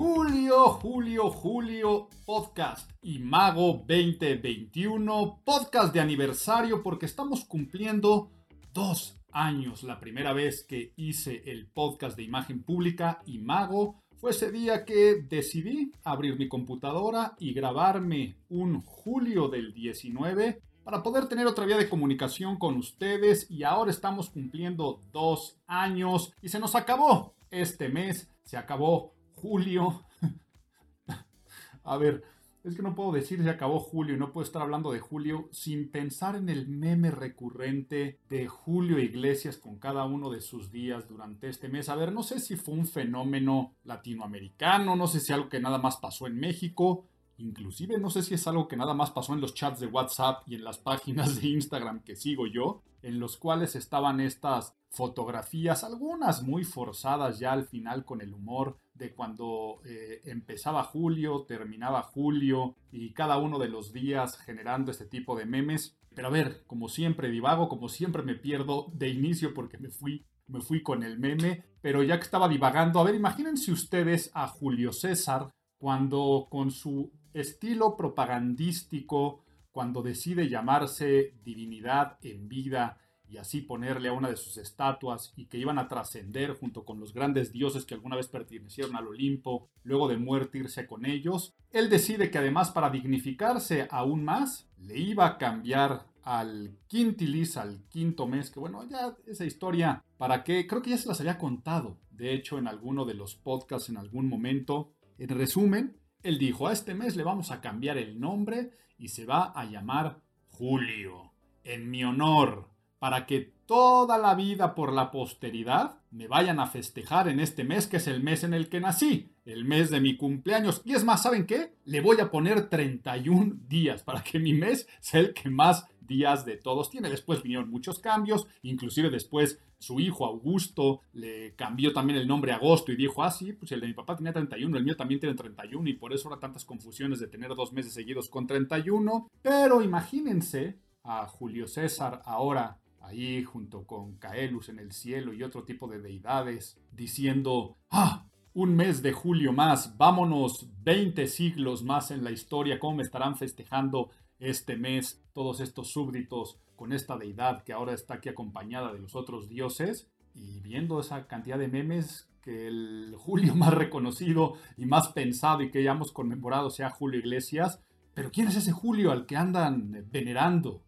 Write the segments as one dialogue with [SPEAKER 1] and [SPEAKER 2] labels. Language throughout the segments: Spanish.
[SPEAKER 1] Julio, Julio, Julio, podcast y Mago 2021, podcast de aniversario porque estamos cumpliendo dos años. La primera vez que hice el podcast de imagen pública y Mago fue ese día que decidí abrir mi computadora y grabarme un julio del 19 para poder tener otra vía de comunicación con ustedes y ahora estamos cumpliendo dos años y se nos acabó este mes, se acabó julio. A ver, es que no puedo decir se acabó julio y no puedo estar hablando de julio sin pensar en el meme recurrente de Julio Iglesias con cada uno de sus días durante este mes. A ver, no sé si fue un fenómeno latinoamericano, no sé si algo que nada más pasó en México, inclusive no sé si es algo que nada más pasó en los chats de WhatsApp y en las páginas de Instagram que sigo yo, en los cuales estaban estas fotografías, algunas muy forzadas ya al final con el humor de cuando eh, empezaba julio, terminaba julio y cada uno de los días generando este tipo de memes. Pero a ver, como siempre divago, como siempre me pierdo de inicio porque me fui, me fui con el meme, pero ya que estaba divagando, a ver, imagínense ustedes a Julio César cuando con su estilo propagandístico, cuando decide llamarse divinidad en vida, y así ponerle a una de sus estatuas y que iban a trascender junto con los grandes dioses que alguna vez pertenecieron al Olimpo, luego de muerte irse con ellos, él decide que además para dignificarse aún más, le iba a cambiar al quintilis, al quinto mes, que bueno, ya esa historia, ¿para qué? Creo que ya se las había contado, de hecho en alguno de los podcasts en algún momento. En resumen, él dijo, a este mes le vamos a cambiar el nombre y se va a llamar Julio, en mi honor para que toda la vida por la posteridad me vayan a festejar en este mes que es el mes en el que nací, el mes de mi cumpleaños. Y es más, ¿saben qué? Le voy a poner 31 días para que mi mes sea el que más días de todos tiene. Después vinieron muchos cambios, inclusive después su hijo Augusto le cambió también el nombre Agosto y dijo, ah, sí, pues el de mi papá tenía 31, el mío también tiene 31 y por eso ahora tantas confusiones de tener dos meses seguidos con 31. Pero imagínense a Julio César ahora ahí junto con Caelus en el cielo y otro tipo de deidades, diciendo, ¡ah! Un mes de julio más, vámonos 20 siglos más en la historia, ¿cómo estarán festejando este mes todos estos súbditos con esta deidad que ahora está aquí acompañada de los otros dioses? Y viendo esa cantidad de memes, que el Julio más reconocido y más pensado y que hayamos conmemorado sea Julio Iglesias, pero ¿quién es ese Julio al que andan venerando?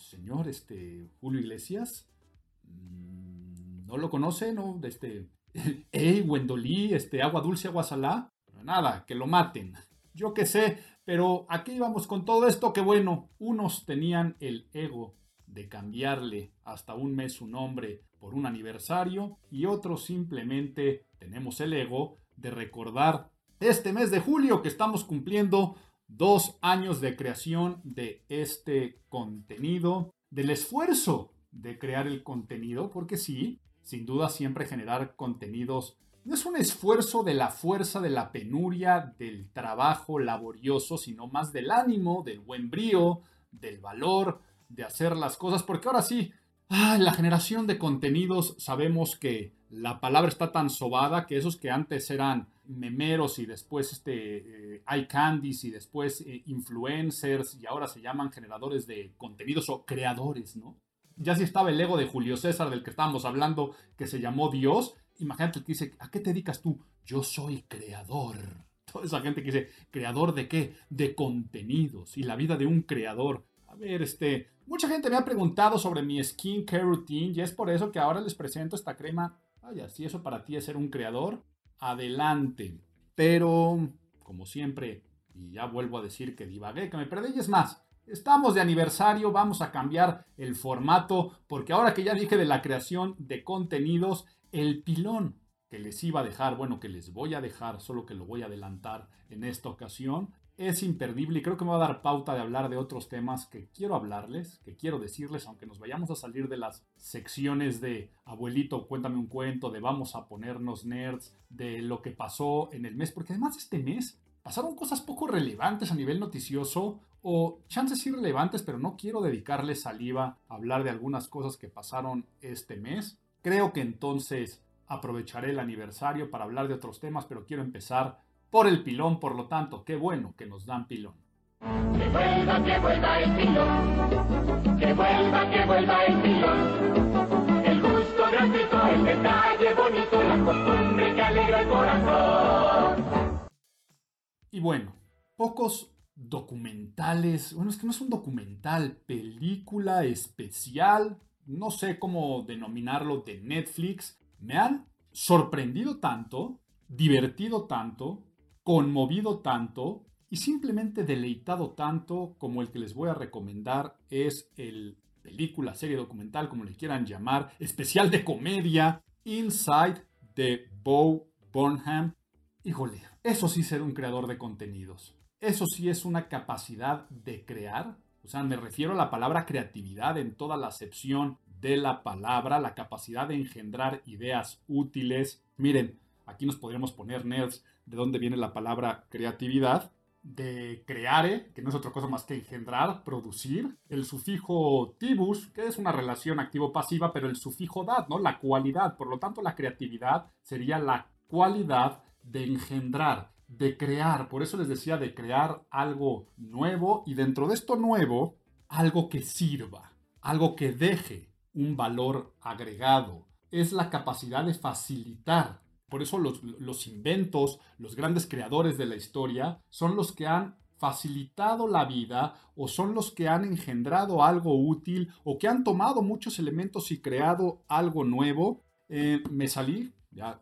[SPEAKER 1] Señor este, Julio Iglesias. Mm, ¿No lo conoce? ¿No? Este, ¡Ey, Wendolí! Este, agua dulce, agua salá. nada, que lo maten. Yo qué sé, pero aquí íbamos con todo esto que bueno, unos tenían el ego de cambiarle hasta un mes su nombre por un aniversario y otros simplemente tenemos el ego de recordar este mes de julio que estamos cumpliendo dos años de creación de este contenido, del esfuerzo de crear el contenido, porque sí, sin duda siempre generar contenidos no es un esfuerzo de la fuerza, de la penuria, del trabajo laborioso, sino más del ánimo, del buen brío, del valor de hacer las cosas, porque ahora sí, la generación de contenidos sabemos que la palabra está tan sobada que esos que antes eran memeros y después este, eh, iCandies y después eh, influencers y ahora se llaman generadores de contenidos o creadores, ¿no? Ya si estaba el ego de Julio César del que estábamos hablando, que se llamó Dios, imagínate que dice, ¿a qué te dedicas tú? Yo soy creador. Toda esa gente que dice, ¿creador de qué? De contenidos y la vida de un creador. A ver, este, mucha gente me ha preguntado sobre mi skincare routine y es por eso que ahora les presento esta crema. Vaya, si eso para ti es ser un creador, adelante. Pero, como siempre, y ya vuelvo a decir que divagué, que me perdí, es más, estamos de aniversario, vamos a cambiar el formato, porque ahora que ya dije de la creación de contenidos, el pilón que les iba a dejar, bueno, que les voy a dejar, solo que lo voy a adelantar en esta ocasión, es imperdible y creo que me va a dar pauta de hablar de otros temas que quiero hablarles, que quiero decirles, aunque nos vayamos a salir de las secciones de abuelito, cuéntame un cuento, de vamos a ponernos nerds, de lo que pasó en el mes, porque además este mes pasaron cosas poco relevantes a nivel noticioso o chances irrelevantes, pero no quiero dedicarle saliva a hablar de algunas cosas que pasaron este mes. Creo que entonces aprovecharé el aniversario para hablar de otros temas, pero quiero empezar por el pilón, por lo tanto, qué bueno que nos dan pilón. Que vuelva, que vuelva el pilón. Que vuelva, que vuelva el pilón. El gusto gratuito, el detalle bonito, la costumbre que alegra el corazón. Y bueno, pocos documentales, bueno, es que no es un documental, película especial, no sé cómo denominarlo, de Netflix, me han sorprendido tanto, divertido tanto, conmovido tanto y simplemente deleitado tanto como el que les voy a recomendar es el película, serie documental, como le quieran llamar, especial de comedia, Inside de Bo Burnham. Híjole, eso sí ser un creador de contenidos. Eso sí es una capacidad de crear. O sea, me refiero a la palabra creatividad en toda la acepción de la palabra, la capacidad de engendrar ideas útiles. Miren, aquí nos podríamos poner nerds de dónde viene la palabra creatividad, de creare, que no es otra cosa más que engendrar, producir, el sufijo tibus, que es una relación activo-pasiva, pero el sufijo dad, ¿no? La cualidad, por lo tanto la creatividad sería la cualidad de engendrar, de crear, por eso les decía de crear algo nuevo y dentro de esto nuevo, algo que sirva, algo que deje un valor agregado, es la capacidad de facilitar por eso los, inventos, los grandes creadores de la historia, son los que han facilitado la vida o son los que han engendrado algo útil o que han tomado muchos elementos y creado algo nuevo. Eh, me salí,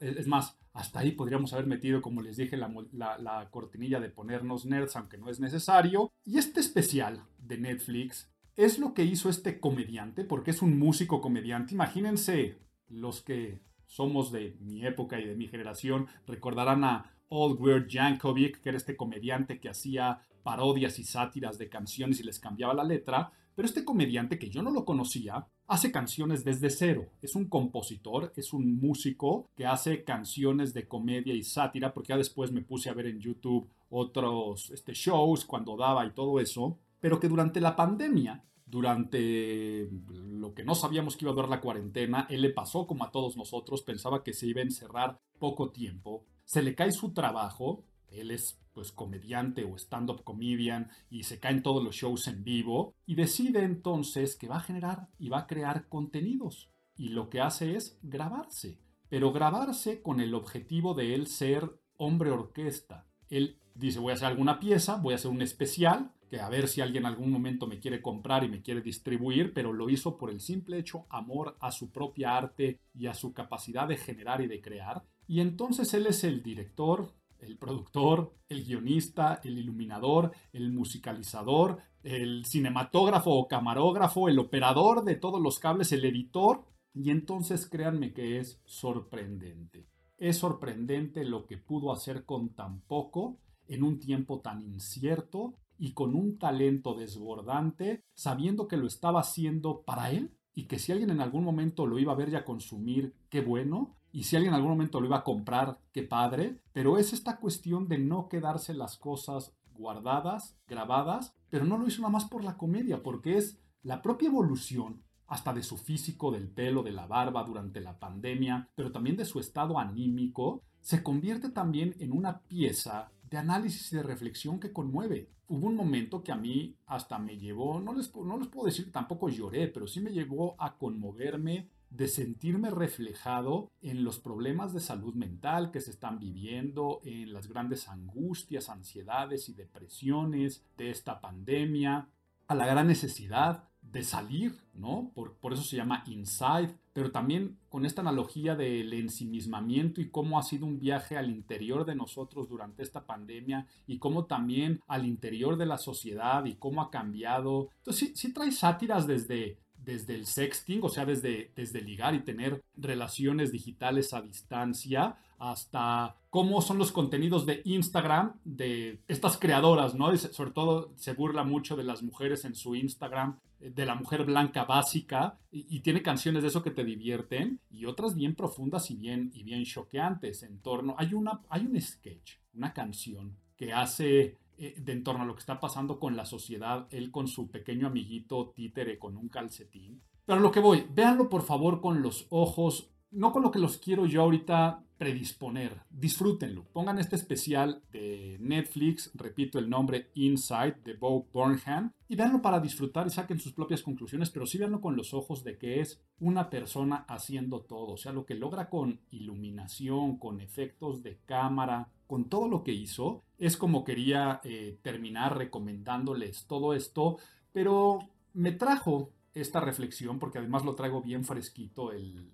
[SPEAKER 1] es más, hasta ahí podríamos haber metido, como les dije, la, la, cortinilla de ponernos nerds, aunque no es necesario. Y este especial de Netflix es lo que hizo este comediante, porque es un músico comediante. Imagínense los que somos de mi época y de mi generación, recordarán a Old Weird Jankovic, que era este comediante que hacía parodias y sátiras de canciones y les cambiaba la letra, pero este comediante que yo no lo conocía, hace canciones desde cero. Es un compositor, es un músico que hace canciones de comedia y sátira, porque ya después me puse a ver en YouTube otros este, shows cuando daba y todo eso, pero que durante la pandemia durante lo que no sabíamos que iba a durar la cuarentena, él le pasó como a todos nosotros, pensaba que se iba a encerrar poco tiempo, se le cae su trabajo, él es pues comediante o stand-up comedian y se caen todos los shows en vivo y decide entonces que va a generar y va a crear contenidos y lo que hace es grabarse, pero grabarse con el objetivo de él ser hombre orquesta. Él dice voy a hacer alguna pieza, voy a hacer un especial que a ver si alguien en algún momento me quiere comprar y me quiere distribuir, pero lo hizo por el simple hecho amor a su propia arte y a su capacidad de generar y de crear. Y entonces él es el director, el productor, el guionista, el iluminador, el musicalizador, el cinematógrafo o camarógrafo, el operador de todos los cables, el editor. Y entonces créanme que es sorprendente. Es sorprendente lo que pudo hacer con tan poco en un tiempo tan incierto y con un talento desbordante, sabiendo que lo estaba haciendo para él y que si alguien en algún momento lo iba a ver y a consumir, qué bueno, y si alguien en algún momento lo iba a comprar, qué padre, pero es esta cuestión de no quedarse las cosas guardadas, grabadas, pero no lo hizo nada más por la comedia, porque es la propia evolución hasta de su físico, del pelo, de la barba durante la pandemia, pero también de su estado anímico, se convierte también en una pieza de análisis y de reflexión que conmueve. Hubo un momento que a mí hasta me llevó, no les, no les puedo decir tampoco lloré, pero sí me llevó a conmoverme de sentirme reflejado en los problemas de salud mental que se están viviendo, en las grandes angustias, ansiedades y depresiones de esta pandemia, a la gran necesidad de salir, ¿no? Por, por eso se llama Inside, pero también con esta analogía del ensimismamiento y cómo ha sido un viaje al interior de nosotros durante esta pandemia y cómo también al interior de la sociedad y cómo ha cambiado. Entonces sí, trae sátiras desde, desde el sexting, o sea, desde, desde ligar y tener relaciones digitales a distancia, hasta cómo son los contenidos de Instagram de estas creadoras, ¿no? sobre todo se burla mucho de las mujeres en su Instagram, de la mujer blanca básica, y, tiene canciones de eso que te divierten, y otras bien profundas y bien, y bien choqueantes en torno. Hay, una, hay un sketch, una canción que hace eh, de en torno a lo que está pasando con la sociedad, él con su pequeño amiguito títere con un calcetín. Pero lo que voy, véanlo por favor con los ojos, no con lo que los quiero yo ahorita predisponer. Disfrútenlo. Pongan este especial de Netflix, repito el nombre Inside de Bo Burnham, y véanlo para disfrutar y saquen sus propias conclusiones, pero sí véanlo con los ojos de que es una persona haciendo todo. O sea, lo que logra con iluminación, con efectos de cámara, con todo lo que hizo, es como quería eh, terminar recomendándoles todo esto, pero me trajo esta reflexión, porque además lo traigo bien fresquito, el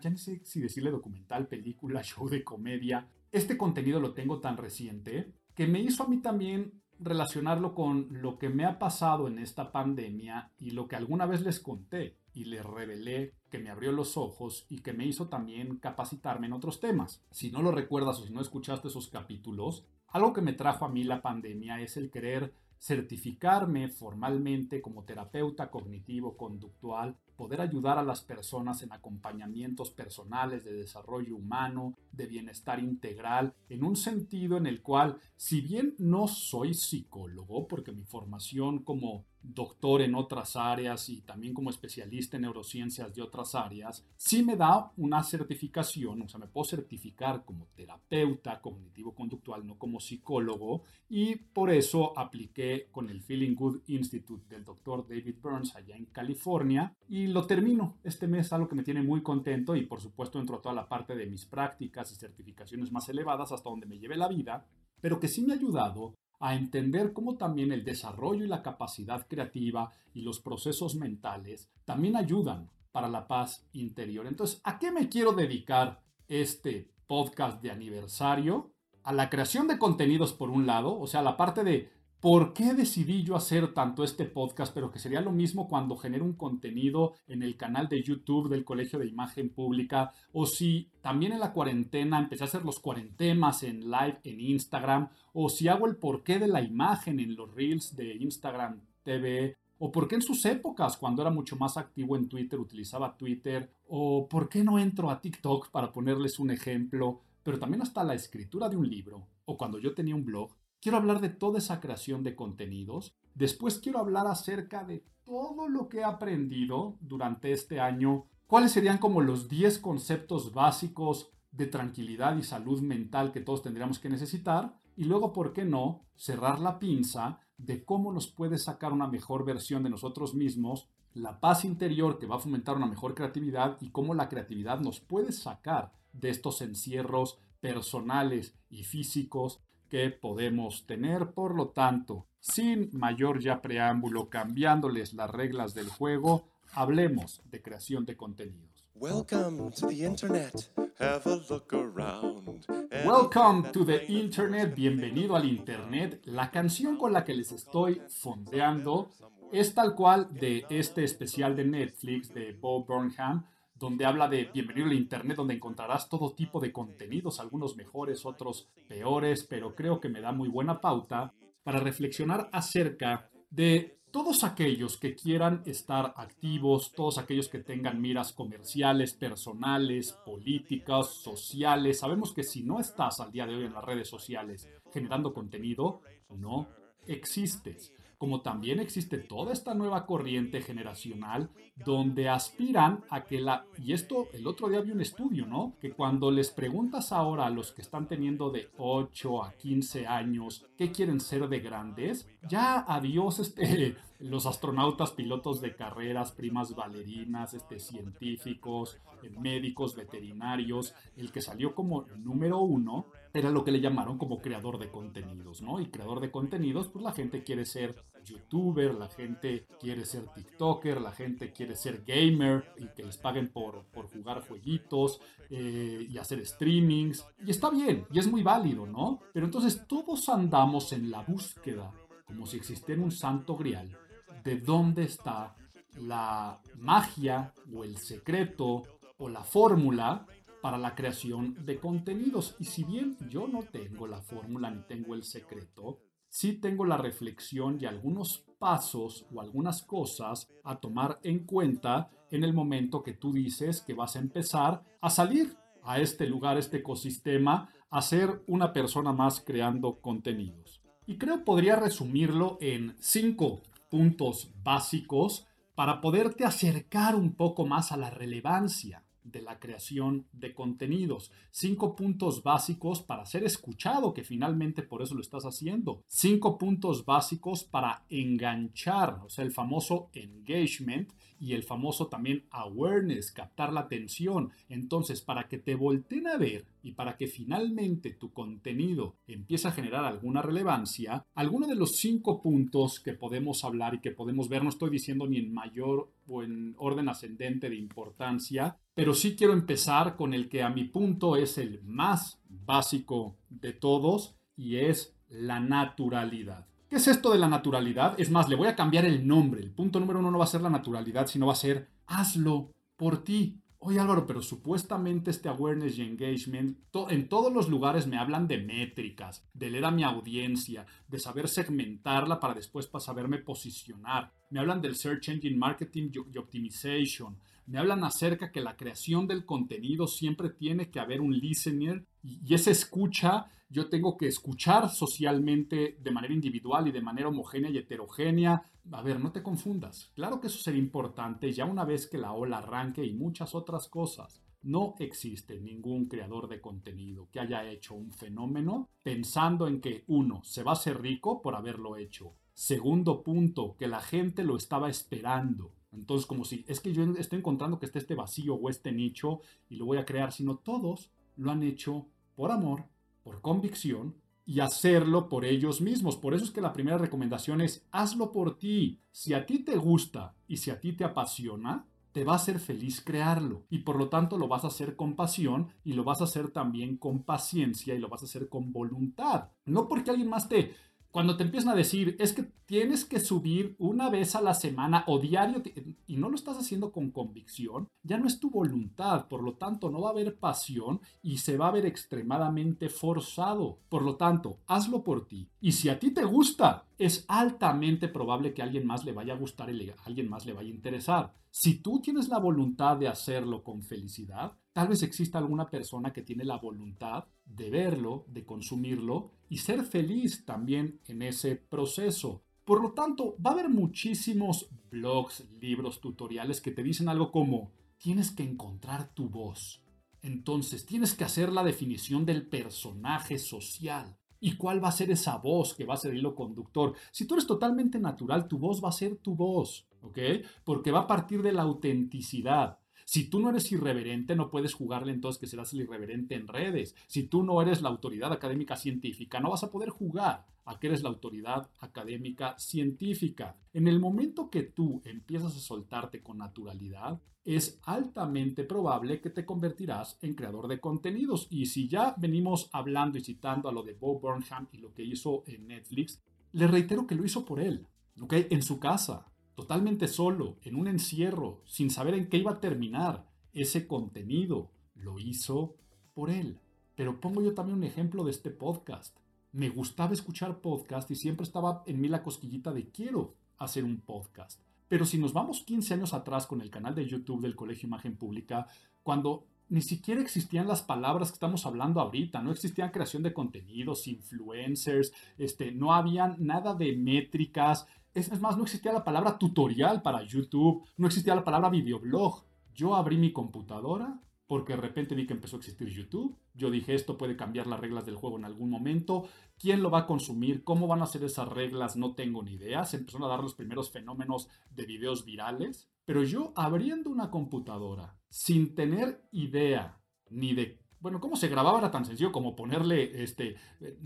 [SPEAKER 1] ya no sé si decirle documental, película, show de comedia. Este contenido lo tengo tan reciente que me hizo a mí también relacionarlo con lo que me ha pasado en esta pandemia y lo que alguna vez les conté y les revelé que me abrió los ojos y que me hizo también capacitarme en otros temas. Si no lo recuerdas o si no escuchaste esos capítulos, algo que me trajo a mí la pandemia es el querer certificarme formalmente como terapeuta cognitivo-conductual, poder ayudar a las personas en acompañamientos personales de desarrollo humano, de bienestar integral, en un sentido en el cual, si bien no soy psicólogo, porque mi formación como doctor en otras áreas y también como especialista en neurociencias de otras áreas, sí me da una certificación, o sea, me puedo certificar como terapeuta cognitivo-conductual, no como psicólogo, y por eso apliqué con el Feeling Good Institute del doctor David Burns allá en California, y lo termino. Este mes, algo que me tiene muy contento, y por supuesto entro a toda la parte de mis prácticas y certificaciones más elevadas hasta donde me lleve la vida, pero que sí me ha ayudado a entender cómo también el desarrollo y la capacidad creativa y los procesos mentales también ayudan para la paz interior. Entonces, ¿a qué me quiero dedicar este podcast de aniversario? A la creación de contenidos por un lado, o sea, la parte de ¿Por qué decidí yo hacer tanto este podcast? Pero que sería lo mismo cuando genero un contenido en el canal de YouTube del Colegio de Imagen Pública o si también en la cuarentena empecé a hacer los cuarentemas en live en Instagram o si hago el porqué de la imagen en los reels de Instagram TV o por qué en sus épocas, cuando era mucho más activo en Twitter, utilizaba Twitter, o por qué no entro a TikTok para ponerles un ejemplo, pero también hasta la escritura de un libro, o cuando yo tenía un blog, Quiero hablar de toda esa creación de contenidos. Después quiero hablar acerca de todo lo que he aprendido durante este año. ¿Cuáles serían como los 10 conceptos básicos de tranquilidad y salud mental que todos tendríamos que necesitar? Y luego, ¿por qué no? Cerrar la pinza de cómo nos puede sacar una mejor versión de nosotros mismos, la paz interior que va a fomentar una mejor creatividad y cómo la creatividad nos puede sacar de estos encierros personales y físicos que podemos tener. Por lo tanto, sin mayor ya preámbulo, cambiándoles las reglas del juego, hablemos de creación de contenidos. Welcome to the Internet. Have a look around. Welcome to the Internet. Bienvenido al Internet. La canción con la que les estoy fondeando es tal cual de este especial de Netflix de Bob Burnham donde habla de bienvenido al Internet, donde encontrarás todo tipo de contenidos, algunos mejores, otros peores, pero creo que me da muy buena pauta para reflexionar acerca de todos aquellos que quieran estar activos, todos aquellos que tengan miras comerciales, personales, políticas, sociales. Sabemos que si no estás al día de hoy en las redes sociales generando contenido, no existes como también existe toda esta nueva corriente generacional donde aspiran a que la... Y esto, el otro día vi un estudio, ¿no? Que cuando les preguntas ahora a los que están teniendo de 8 a 15 años qué quieren ser de grandes, ya adiós este los astronautas, pilotos de carreras, primas bailarinas, este, científicos, eh, médicos, veterinarios. El que salió como número uno era lo que le llamaron como creador de contenidos, ¿no? Y creador de contenidos, pues la gente quiere ser youtuber, la gente quiere ser tiktoker, la gente quiere ser gamer y que les paguen por, por jugar jueguitos eh, y hacer streamings. Y está bien, y es muy válido, ¿no? Pero entonces todos andamos en la búsqueda, como si existiera un santo grial, de dónde está la magia o el secreto o la fórmula para la creación de contenidos. Y si bien yo no tengo la fórmula ni tengo el secreto, sí tengo la reflexión y algunos pasos o algunas cosas a tomar en cuenta en el momento que tú dices que vas a empezar a salir a este lugar, este ecosistema, a ser una persona más creando contenidos. Y creo podría resumirlo en cinco puntos básicos para poderte acercar un poco más a la relevancia de la creación de contenidos. Cinco puntos básicos para ser escuchado, que finalmente por eso lo estás haciendo. Cinco puntos básicos para enganchar, o sea, el famoso engagement y el famoso también awareness, captar la atención. Entonces, para que te volteen a ver y para que finalmente tu contenido empiece a generar alguna relevancia, alguno de los cinco puntos que podemos hablar y que podemos ver, no estoy diciendo ni en mayor o en orden ascendente de importancia, pero sí quiero empezar con el que a mi punto es el más básico de todos y es la naturalidad. ¿Qué es esto de la naturalidad? Es más, le voy a cambiar el nombre. El punto número uno no va a ser la naturalidad, sino va a ser hazlo por ti. Oye Álvaro, pero supuestamente este awareness y engagement, en todos los lugares me hablan de métricas, de leer a mi audiencia, de saber segmentarla para después para saberme posicionar. Me hablan del search engine marketing y optimization. Me hablan acerca que la creación del contenido siempre tiene que haber un listener y esa escucha yo tengo que escuchar socialmente de manera individual y de manera homogénea y heterogénea. A ver, no te confundas. Claro que eso sería importante ya una vez que la ola arranque y muchas otras cosas. No existe ningún creador de contenido que haya hecho un fenómeno pensando en que, uno, se va a hacer rico por haberlo hecho. Segundo punto, que la gente lo estaba esperando. Entonces, como si es que yo estoy encontrando que está este vacío o este nicho y lo voy a crear, sino todos lo han hecho por amor, por convicción y hacerlo por ellos mismos. Por eso es que la primera recomendación es hazlo por ti. Si a ti te gusta y si a ti te apasiona, te va a hacer feliz crearlo y por lo tanto lo vas a hacer con pasión y lo vas a hacer también con paciencia y lo vas a hacer con voluntad. No porque alguien más te cuando te empiezan a decir, es que tienes que subir una vez a la semana o diario y no lo estás haciendo con convicción, ya no es tu voluntad, por lo tanto no va a haber pasión y se va a ver extremadamente forzado. Por lo tanto, hazlo por ti. Y si a ti te gusta, es altamente probable que a alguien más le vaya a gustar y a alguien más le vaya a interesar. Si tú tienes la voluntad de hacerlo con felicidad, tal vez exista alguna persona que tiene la voluntad de verlo, de consumirlo y ser feliz también en ese proceso. Por lo tanto, va a haber muchísimos blogs, libros, tutoriales que te dicen algo como, tienes que encontrar tu voz. Entonces, tienes que hacer la definición del personaje social. ¿Y cuál va a ser esa voz que va a ser el hilo conductor? Si tú eres totalmente natural, tu voz va a ser tu voz, ¿ok? Porque va a partir de la autenticidad. Si tú no eres irreverente, no puedes jugarle entonces que serás el irreverente en redes. Si tú no eres la autoridad académica científica, no vas a poder jugar a que eres la autoridad académica científica. En el momento que tú empiezas a soltarte con naturalidad, es altamente probable que te convertirás en creador de contenidos. Y si ya venimos hablando y citando a lo de Bob Burnham y lo que hizo en Netflix, le reitero que lo hizo por él, ¿ok? En su casa totalmente solo, en un encierro, sin saber en qué iba a terminar ese contenido. Lo hizo por él. Pero pongo yo también un ejemplo de este podcast. Me gustaba escuchar podcast y siempre estaba en mí la cosquillita de quiero hacer un podcast. Pero si nos vamos 15 años atrás con el canal de YouTube del Colegio Imagen Pública, cuando ni siquiera existían las palabras que estamos hablando ahorita, no existían creación de contenidos, influencers, este, no había nada de métricas, es, más, no existía la palabra tutorial para YouTube, no existía la palabra videoblog. Yo abrí mi computadora porque de repente vi que empezó a existir YouTube. Yo dije, esto puede cambiar las reglas del juego en algún momento. ¿Quién lo va a consumir? ¿Cómo van a ser esas reglas? No tengo ni idea. Se empezaron a dar los primeros fenómenos de videos virales. Pero yo abriendo una computadora sin tener idea ni de bueno, cómo se grababa era tan sencillo como ponerle este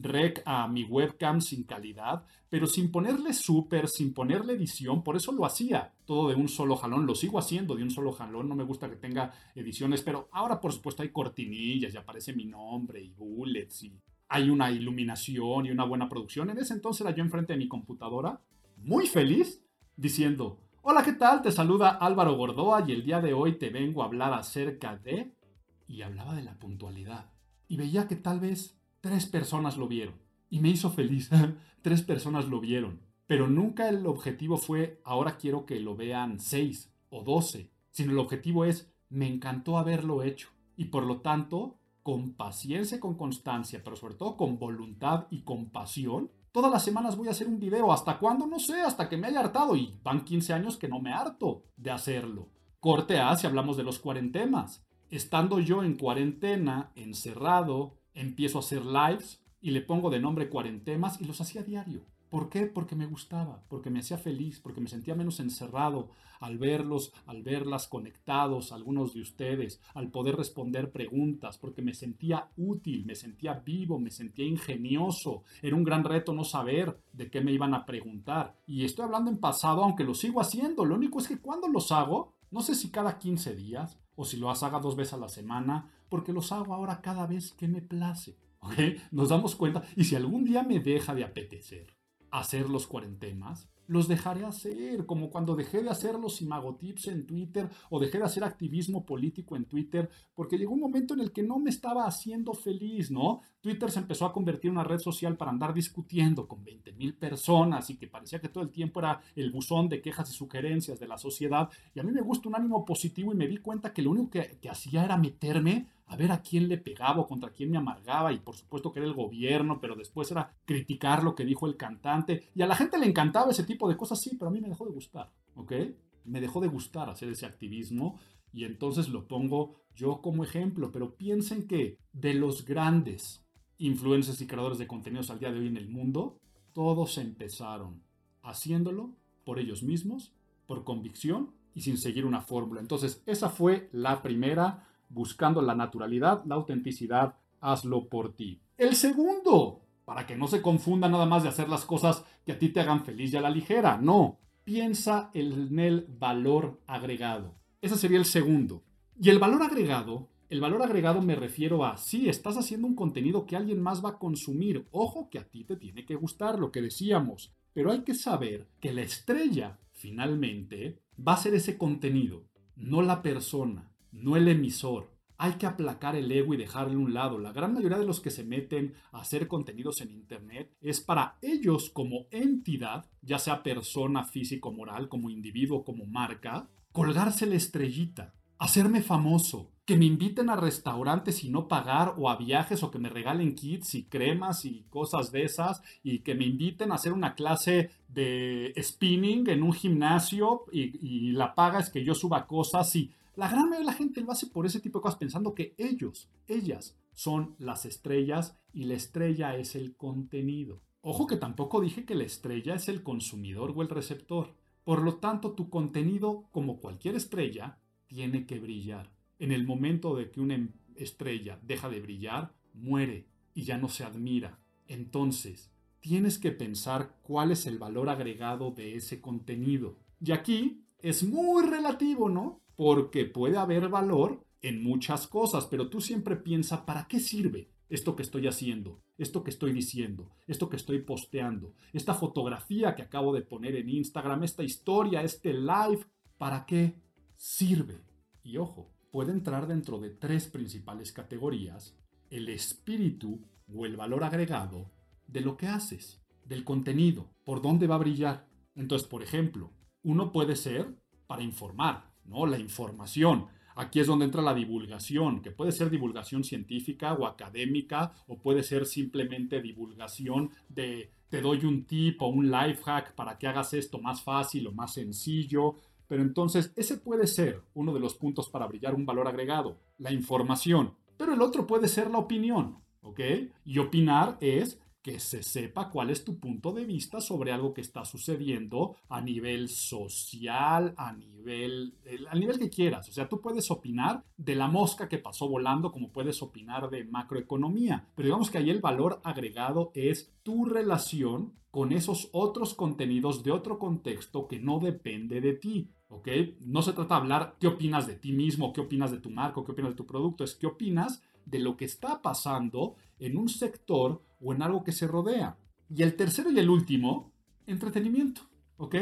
[SPEAKER 1] rec a mi webcam sin calidad, pero sin ponerle super, sin ponerle edición, por eso lo hacía todo de un solo jalón, lo sigo haciendo de un solo jalón, no me gusta que tenga ediciones, pero ahora por supuesto hay cortinillas y aparece mi nombre y bullets y hay una iluminación y una buena producción. En ese entonces era yo enfrente de mi computadora, muy feliz, diciendo, hola, ¿qué tal? Te saluda Álvaro Gordoa y el día de hoy te vengo a hablar acerca de y hablaba de la puntualidad. Y veía que tal vez tres personas lo vieron. Y me hizo feliz. tres personas lo vieron. Pero nunca el objetivo fue, ahora quiero que lo vean seis o doce. Sino el objetivo es, me encantó haberlo hecho. Y por lo tanto, con paciencia, con constancia, pero sobre todo con voluntad y compasión, todas las semanas voy a hacer un video. ¿Hasta cuándo? No sé, hasta que me haya hartado. Y van 15 años que no me harto de hacerlo. Corte A si hablamos de los cuarentemas estando yo en cuarentena, encerrado, empiezo a hacer lives y le pongo de nombre cuarentemas y los hacía diario. ¿Por qué? Porque me gustaba, porque me hacía feliz, porque me sentía menos encerrado al verlos, al verlas conectados, algunos de ustedes, al poder responder preguntas, porque me sentía útil, me sentía vivo, me sentía ingenioso. Era un gran reto no saber de qué me iban a preguntar. Y estoy hablando en pasado, aunque lo sigo haciendo. Lo único es que cuando los hago, no sé si cada 15 días, o si lo haga dos veces a la semana, porque los hago ahora cada vez que me place. Nos damos cuenta, y si algún día me deja de apetecer hacer los cuarentemas, los dejaré hacer, como cuando dejé de hacer los imagotips en Twitter o dejé de hacer activismo político en Twitter, porque llegó un momento en el que no me estaba haciendo feliz, ¿no? Twitter se empezó a convertir en una red social para andar discutiendo con 20 mil personas y que parecía que todo el tiempo era el buzón de quejas y sugerencias de la sociedad. Y a mí me gusta un ánimo positivo y me di cuenta que lo único que, que hacía era meterme a ver a quién le pegaba contra quién me amargaba y por supuesto que era el gobierno, pero después era criticar lo que dijo el cantante y a la gente le encantaba ese tipo de cosas, sí, pero a mí me dejó de gustar, ¿ok? Me dejó de gustar hacer ese activismo y entonces lo pongo yo como ejemplo, pero piensen que de los grandes influencers y creadores de contenidos al día de hoy en el mundo, todos empezaron haciéndolo por ellos mismos, por convicción y sin seguir una fórmula. Entonces, esa fue la primera buscando la naturalidad, la autenticidad, hazlo por ti. El segundo, para que no se confunda nada más de hacer las cosas que a ti te hagan feliz y a la ligera, no, piensa en el valor agregado. Ese sería el segundo. Y el valor agregado, el valor agregado me refiero a, si estás haciendo un contenido que alguien más va a consumir, ojo que a ti te tiene que gustar lo que decíamos, pero hay que saber que la estrella, finalmente, va a ser ese contenido, no la persona no el emisor. Hay que aplacar el ego y dejarle a un lado. La gran mayoría de los que se meten a hacer contenidos en Internet es para ellos como entidad, ya sea persona físico, moral, como individuo, como marca, colgarse la estrellita, hacerme famoso, que me inviten a restaurantes y no pagar o a viajes o que me regalen kits y cremas y cosas de esas y que me inviten a hacer una clase de spinning en un gimnasio y, y la paga es que yo suba cosas y la gran mayoría de la gente lo hace por ese tipo de cosas pensando que ellos, ellas, son las estrellas y la estrella es el contenido. Ojo que tampoco dije que la estrella es el consumidor o el receptor. Por lo tanto, tu contenido, como cualquier estrella, tiene que brillar. En el momento de que una em, estrella deja de brillar, muere y ya no se admira. Entonces, tienes que pensar cuál es el valor agregado de ese contenido. Y aquí es muy relativo, ¿no? Porque puede haber valor en muchas cosas, pero tú siempre piensa, ¿para qué sirve esto que estoy haciendo? Esto que estoy diciendo, esto que estoy posteando, esta fotografía que acabo de poner en Instagram, esta historia, este live, ¿para qué sirve? Y ojo, puede entrar dentro de tres principales categorías, el espíritu o el valor agregado de lo que haces, del contenido, por dónde va a brillar. Entonces, por ejemplo, uno puede ser para informar, ¿no? La información. Aquí es donde entra la divulgación, que puede ser divulgación científica o académica, o puede ser simplemente divulgación de te doy un tip o un life hack para que hagas esto más fácil o más sencillo. Pero entonces ese puede ser uno de los puntos para brillar un valor agregado, la información. Pero el otro puede ser la opinión, ¿ok? Y opinar es que se sepa cuál es tu punto de vista sobre algo que está sucediendo a nivel social, a nivel, al nivel que quieras. O sea, tú puedes opinar de la mosca que pasó volando como puedes opinar de macroeconomía. Pero digamos que ahí el valor agregado es tu relación con esos otros contenidos de otro contexto que no depende de ti. ¿Ok? No se trata de hablar qué opinas de ti mismo, qué opinas de tu marco, qué opinas de tu producto, es qué opinas de lo que está pasando en un sector o en algo que se rodea. Y el tercero y el último, entretenimiento. ¿Ok?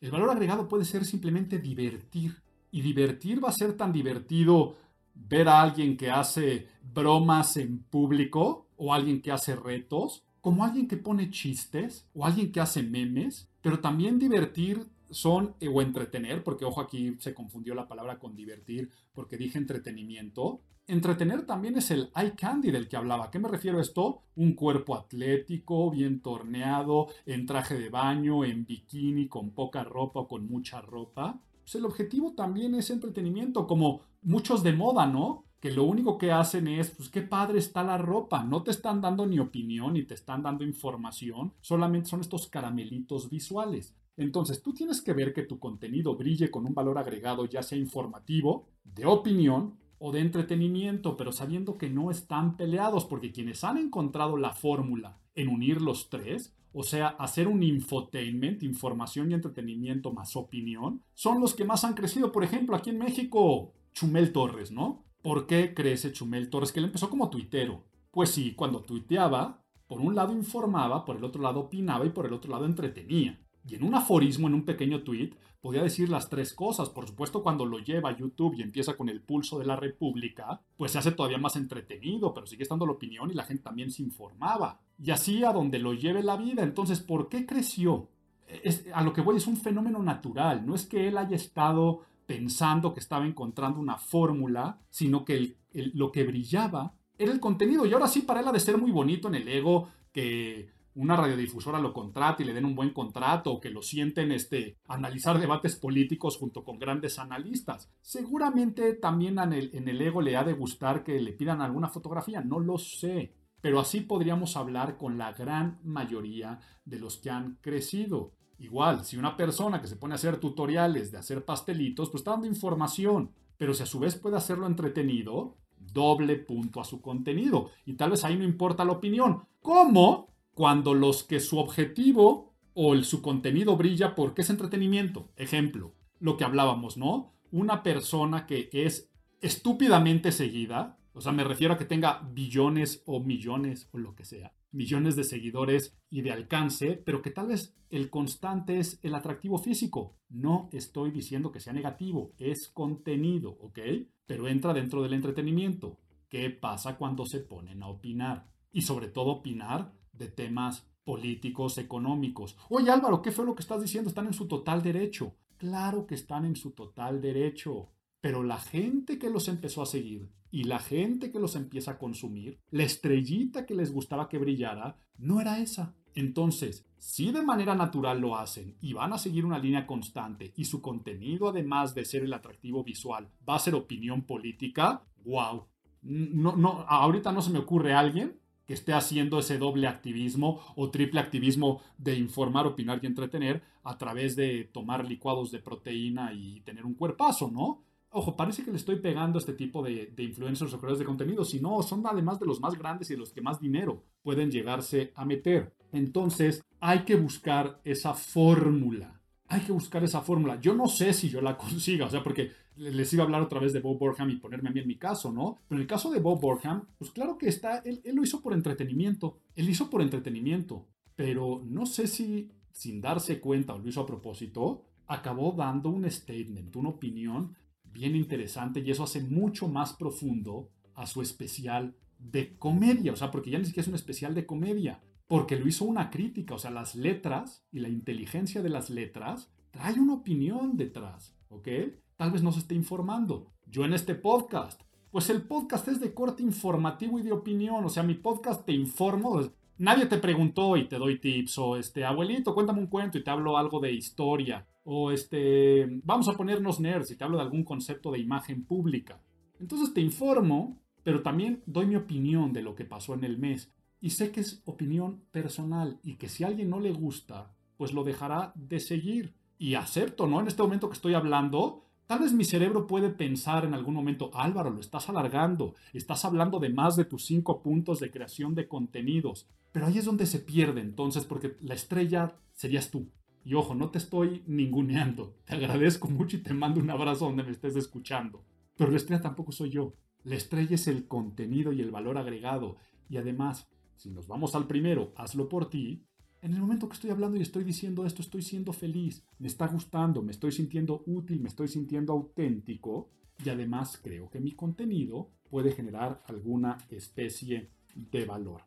[SPEAKER 1] El valor agregado puede ser simplemente divertir. Y divertir va a ser tan divertido ver a alguien que hace bromas en público o alguien que hace retos, como alguien que pone chistes o alguien que hace memes, pero también divertir son o entretener, porque ojo aquí se confundió la palabra con divertir porque dije entretenimiento, Entretener también es el eye candy del que hablaba. qué me refiero a esto? Un cuerpo atlético, bien torneado, en traje de baño, en bikini, con poca ropa o con mucha ropa. Pues el objetivo también es entretenimiento, como muchos de moda, ¿no? Que lo único que hacen es, pues qué padre está la ropa. No te están dando ni opinión ni te están dando información, solamente son estos caramelitos visuales. Entonces tú tienes que ver que tu contenido brille con un valor agregado, ya sea informativo, de opinión o de entretenimiento, pero sabiendo que no están peleados, porque quienes han encontrado la fórmula en unir los tres, o sea, hacer un infotainment, información y entretenimiento más opinión, son los que más han crecido. Por ejemplo, aquí en México, Chumel Torres, ¿no? ¿Por qué crece Chumel Torres? Que él empezó como tuitero. Pues sí, cuando tuiteaba, por un lado informaba, por el otro lado opinaba y por el otro lado entretenía. Y en un aforismo, en un pequeño tweet, podía decir las tres cosas. Por supuesto, cuando lo lleva a YouTube y empieza con el pulso de la República, pues se hace todavía más entretenido, pero sigue estando la opinión y la gente también se informaba. Y así a donde lo lleve la vida. Entonces, ¿por qué creció? Es, a lo que voy es un fenómeno natural. No es que él haya estado pensando que estaba encontrando una fórmula, sino que lo que brillaba era el contenido. Y ahora sí, para él ha de ser muy bonito en el ego que una radiodifusora lo contrate y le den un buen contrato o que lo sienten este, analizar debates políticos junto con grandes analistas. Seguramente también en el, en el ego le ha de gustar que le pidan alguna fotografía, no lo sé. Pero así podríamos hablar con la gran mayoría de los que han crecido. Igual, si una persona que se pone a hacer tutoriales de hacer pastelitos, pues está dando información, pero si a su vez puede hacerlo entretenido, doble punto a su contenido. Y tal vez ahí no importa la opinión. ¿Cómo? Cuando los que su objetivo o el, su contenido brilla porque es entretenimiento. Ejemplo, lo que hablábamos, ¿no? Una persona que es estúpidamente seguida, o sea, me refiero a que tenga billones o millones o lo que sea, millones de seguidores y de alcance, pero que tal vez el constante es el atractivo físico. No estoy diciendo que sea negativo, es contenido, ¿ok? Pero entra dentro del entretenimiento. ¿Qué pasa cuando se ponen a opinar? Y sobre todo opinar de temas políticos, económicos. Oye Álvaro, ¿qué fue lo que estás diciendo? Están en su total derecho. Claro que están en su total derecho. Pero la gente que los empezó a seguir y la gente que los empieza a consumir, la estrellita que les gustaba que brillara, no era esa. Entonces, si de manera natural lo hacen y van a seguir una línea constante y su contenido, además de ser el atractivo visual, va a ser opinión política, wow. No, no, ahorita no se me ocurre alguien que esté haciendo ese doble activismo o triple activismo de informar, opinar y entretener a través de tomar licuados de proteína y tener un cuerpazo, ¿no? Ojo, parece que le estoy pegando a este tipo de, influencers o creadores de contenido, si no, son además de los más grandes y de los que más dinero pueden llegarse a meter. Entonces, hay que buscar esa fórmula. Hay que buscar esa fórmula. Yo no sé si yo la consiga, o sea, porque les iba a hablar otra vez de Bob Borham y ponerme a mí en mi caso, ¿no? Pero en el caso de Bob Borham, pues claro que está, él, lo hizo por entretenimiento, él hizo por entretenimiento, pero no sé si sin darse cuenta o lo hizo a propósito, acabó dando un statement, una opinión bien interesante y eso hace mucho más profundo a su especial de comedia, o sea, porque ya ni siquiera es un especial de comedia, porque lo hizo una crítica, o sea, las letras y la inteligencia de las letras trae una opinión detrás, ¿ok? tal vez no se esté informando. Yo en este podcast, pues el podcast es de corte informativo y de opinión, o sea, mi podcast te informo, nadie te preguntó y te doy tips o este abuelito, cuéntame un cuento y te hablo algo de historia. O este, vamos a ponernos nerds y te hablo de algún concepto de imagen pública. Entonces te informo, pero también doy mi opinión de lo que pasó en el mes. Y sé que es opinión personal y que si a alguien no le gusta, pues lo dejará de seguir. Y acepto, ¿no? En este momento que estoy hablando, Tal vez mi cerebro puede pensar en algún momento, Álvaro, lo estás alargando, estás hablando de más de tus cinco puntos de creación de contenidos, pero ahí es donde se pierde entonces, porque la estrella serías tú. Y ojo, no te estoy ninguneando, te agradezco mucho y te mando un abrazo donde me estés escuchando. Pero la estrella tampoco soy yo. La estrella es el contenido y el valor agregado. Y además, si nos vamos al primero, hazlo por ti, en el momento que estoy hablando y estoy diciendo esto, estoy siendo feliz, me está gustando, me estoy sintiendo útil, me estoy sintiendo auténtico y además creo que mi contenido puede generar alguna especie de valor.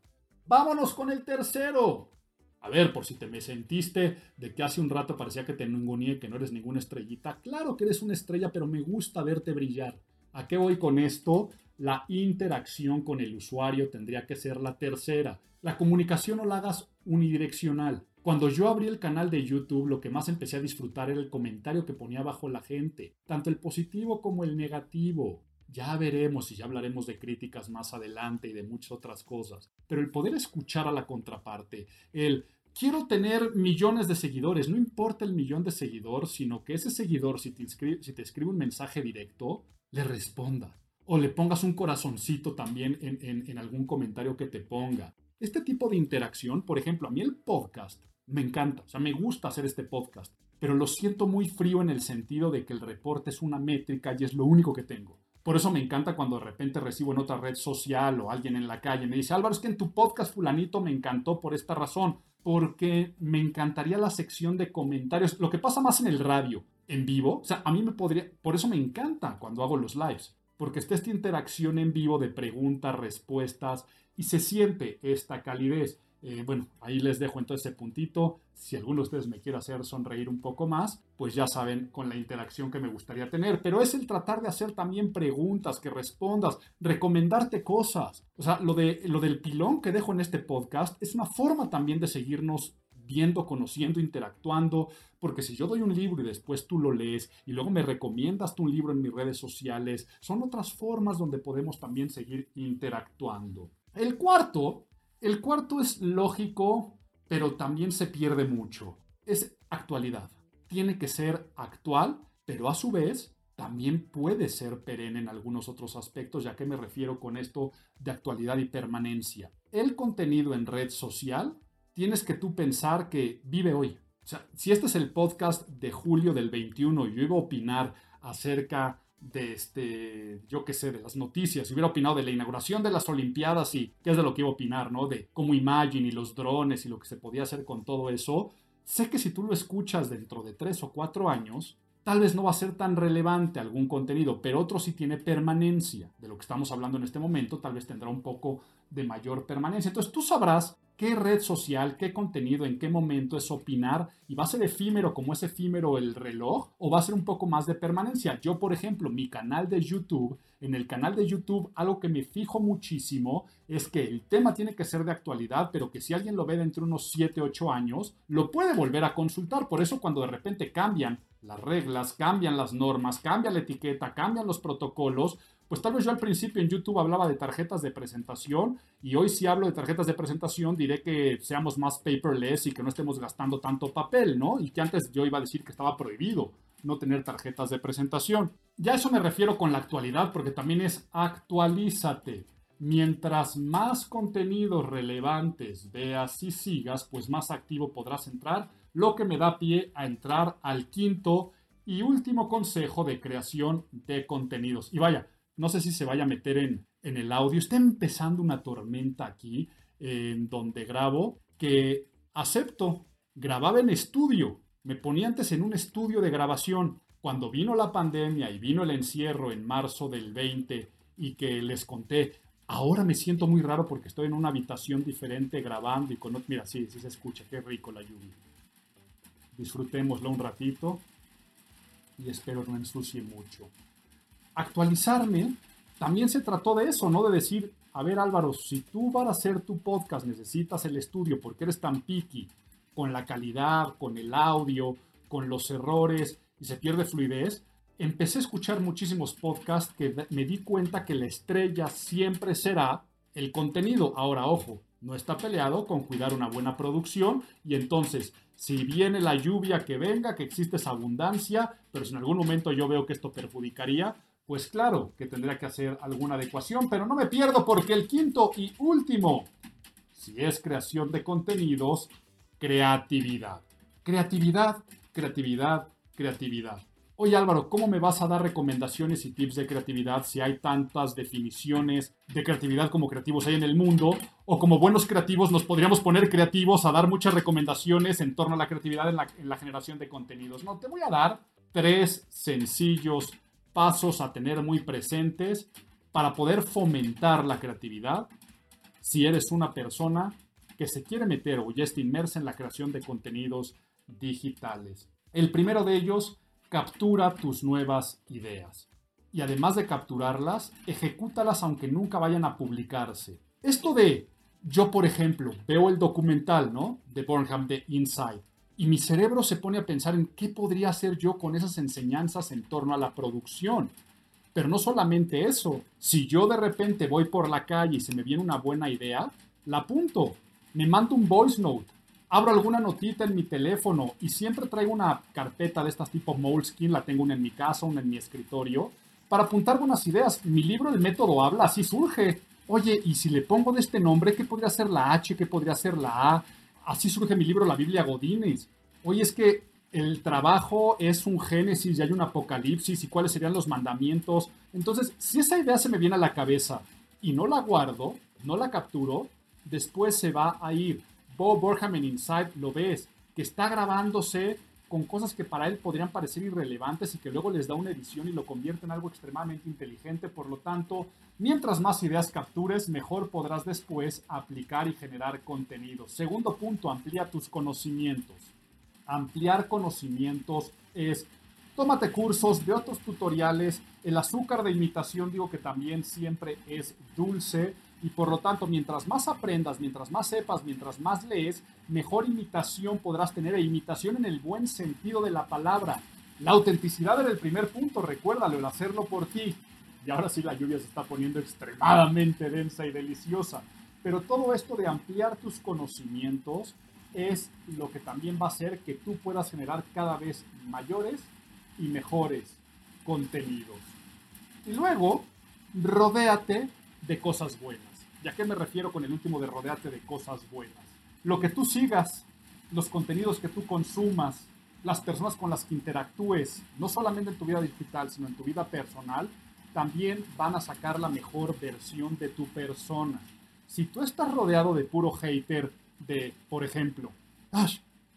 [SPEAKER 1] Vámonos con el tercero. A ver, por si te me sentiste de que hace un rato parecía que te ninguneé, que no eres ninguna estrellita. Claro que eres una estrella, pero me gusta verte brillar. ¿A qué voy con esto? La interacción con el usuario tendría que ser la tercera. La comunicación no la hagas unidireccional. Cuando yo abrí el canal de YouTube, lo que más empecé a disfrutar era el comentario que ponía abajo la gente, tanto el positivo como el negativo. Ya veremos y ya hablaremos de críticas más adelante y de muchas otras cosas. Pero el poder escuchar a la contraparte, el quiero tener millones de seguidores, no importa el millón de seguidores, sino que ese seguidor, si te, si te escribe un mensaje directo, le responda. O le pongas un corazoncito también en, algún comentario que te ponga. Este tipo de interacción, por ejemplo, a mí el podcast me encanta, o sea, me gusta hacer este podcast, pero lo siento muy frío en el sentido de que el reporte es una métrica y es lo único que tengo. Por eso me encanta cuando de repente recibo en otra red social o alguien en la calle me dice, Álvaro, es que en tu podcast fulanito me encantó por esta razón, porque me encantaría la sección de comentarios, lo que pasa más en el radio, en vivo, o sea, a mí me podría, por eso me encanta cuando hago los lives, porque está esta interacción en vivo de preguntas, respuestas, y se siente esta calidez. Eh, bueno, ahí les dejo entonces ese puntito. Si alguno de ustedes me quiere hacer sonreír un poco más, pues ya saben con la interacción que me gustaría tener. Pero es el tratar de hacer también preguntas, que respondas, recomendarte cosas. O sea, lo, de, lo del pilón que dejo en este podcast es una forma también de seguirnos viendo, conociendo, interactuando, porque si yo doy un libro y después tú lo lees y luego me recomiendas tu libro en mis redes sociales, son otras formas donde podemos también seguir interactuando. El cuarto, el cuarto es lógico, pero también se pierde mucho. Es actualidad. Tiene que ser actual, pero a su vez también puede ser perenne en algunos otros aspectos, ya que me refiero con esto de actualidad y permanencia. El contenido en red social, tienes que tú pensar que vive hoy. O sea, si este es el podcast de julio del 21 y yo iba a opinar acerca de este, yo qué sé, de las noticias, si hubiera opinado de la inauguración de las Olimpiadas y qué es de lo que iba a opinar, ¿no? De cómo Imagine y los drones y lo que se podía hacer con todo eso, sé que si tú lo escuchas dentro de tres o cuatro años, tal vez no va a ser tan relevante algún contenido, pero otro sí tiene permanencia. De lo que estamos hablando en este momento, tal vez tendrá un poco de mayor permanencia. Entonces tú sabrás qué red social, qué contenido, en qué momento es opinar y va a ser efímero como es efímero el reloj o va a ser un poco más de permanencia. Yo, por ejemplo, mi canal de YouTube, en el canal de YouTube algo que me fijo muchísimo es que el tema tiene que ser de actualidad, pero que si alguien lo ve dentro de unos 7, 8 años, lo puede volver a consultar. Por eso cuando de repente cambian las reglas, cambian las normas, cambia la etiqueta, cambian los protocolos, pues tal vez yo al principio en YouTube hablaba de tarjetas de presentación y hoy si hablo de tarjetas de presentación diré que seamos más paperless y que no estemos gastando tanto papel, ¿no? Y que antes yo iba a decir que estaba prohibido no tener tarjetas de presentación. Ya eso me refiero con la actualidad porque también es actualízate. Mientras más contenidos relevantes veas y sigas, pues más activo podrás entrar, lo que me da pie a entrar al quinto y último consejo de creación de contenidos. Y vaya, no sé si se vaya a meter en, el audio. Está empezando una tormenta aquí en donde grabo que acepto. Grababa en estudio. Me ponía antes en un estudio de grabación. Cuando vino la pandemia y vino el encierro en marzo del 20 y que les conté, ahora me siento muy raro porque estoy en una habitación diferente grabando y con... Mira, sí, sí se escucha, qué rico la lluvia. Disfrutémoslo un ratito y espero no ensucie mucho actualizarme, también se trató de eso, ¿no? De decir, a ver Álvaro, si tú vas a hacer tu podcast necesitas el estudio porque eres tan picky con la calidad, con el audio, con los errores y se pierde fluidez, empecé a escuchar muchísimos podcasts que me di cuenta que la estrella siempre será el contenido. Ahora, ojo, no está peleado con cuidar una buena producción y entonces, si viene la lluvia que venga, que existe esa abundancia, pero si en algún momento yo veo que esto perjudicaría, pues claro que tendría que hacer alguna adecuación, pero no me pierdo porque el quinto y último, si es creación de contenidos, creatividad. Creatividad, creatividad, creatividad. Oye Álvaro, ¿cómo me vas a dar recomendaciones y tips de creatividad si hay tantas definiciones de creatividad como creativos hay en el mundo? O como buenos creativos nos podríamos poner creativos a dar muchas recomendaciones en torno a la creatividad en la, en la generación de contenidos. No, te voy a dar tres sencillos pasos a tener muy presentes para poder fomentar la creatividad si eres una persona que se quiere meter o ya está inmersa en la creación de contenidos digitales. El primero de ellos captura tus nuevas ideas. Y además de capturarlas, ejecútalas aunque nunca vayan a publicarse. Esto de, yo por ejemplo, veo el documental, ¿no? De Burnham de Inside. Y mi cerebro se pone a pensar en qué podría hacer yo con esas enseñanzas en torno a la producción. Pero no solamente eso, si yo de repente voy por la calle y se me viene una buena idea, la apunto, me mando un voice note, abro alguna notita en mi teléfono y siempre traigo una carpeta de estas tipo Moleskine, la tengo una en mi casa, una en mi escritorio, para apuntar buenas ideas. Mi libro El método habla, así surge. Oye, y si le pongo de este nombre, ¿qué podría ser la H? ¿Qué podría ser la A? Así surge mi libro La Biblia Godínez. Oye, es que el trabajo es un génesis y hay un apocalipsis y cuáles serían los mandamientos. Entonces, si esa idea se me viene a la cabeza y no la guardo, no la capturo, después se va a ir. Bob Burham en Inside lo ves, que está grabándose con cosas que para él podrían parecer irrelevantes y que luego les da una edición y lo convierte en algo extremadamente inteligente. Por lo tanto, mientras más ideas captures, mejor podrás después aplicar y generar contenido. Segundo punto, amplía tus conocimientos. Ampliar conocimientos es, tómate cursos, de otros tutoriales. El azúcar de imitación digo que también siempre es dulce y por lo tanto, mientras más aprendas, mientras más sepas, mientras más lees, mejor imitación podrás tener, e imitación en el buen sentido de la palabra. La autenticidad era el primer punto, recuérdalo, el hacerlo por ti. Y ahora sí la lluvia se está poniendo extremadamente densa y deliciosa. Pero todo esto de ampliar tus conocimientos es lo que también va a hacer que tú puedas generar cada vez mayores y mejores contenidos. Y luego, rodéate de cosas buenas. ¿Y a qué me refiero con el último de rodearte de cosas buenas? Lo que tú sigas, los contenidos que tú consumas, las personas con las que interactúes, no solamente en tu vida digital, sino en tu vida personal, también van a sacar la mejor versión de tu persona. Si tú estás rodeado de puro hater, de, por ejemplo,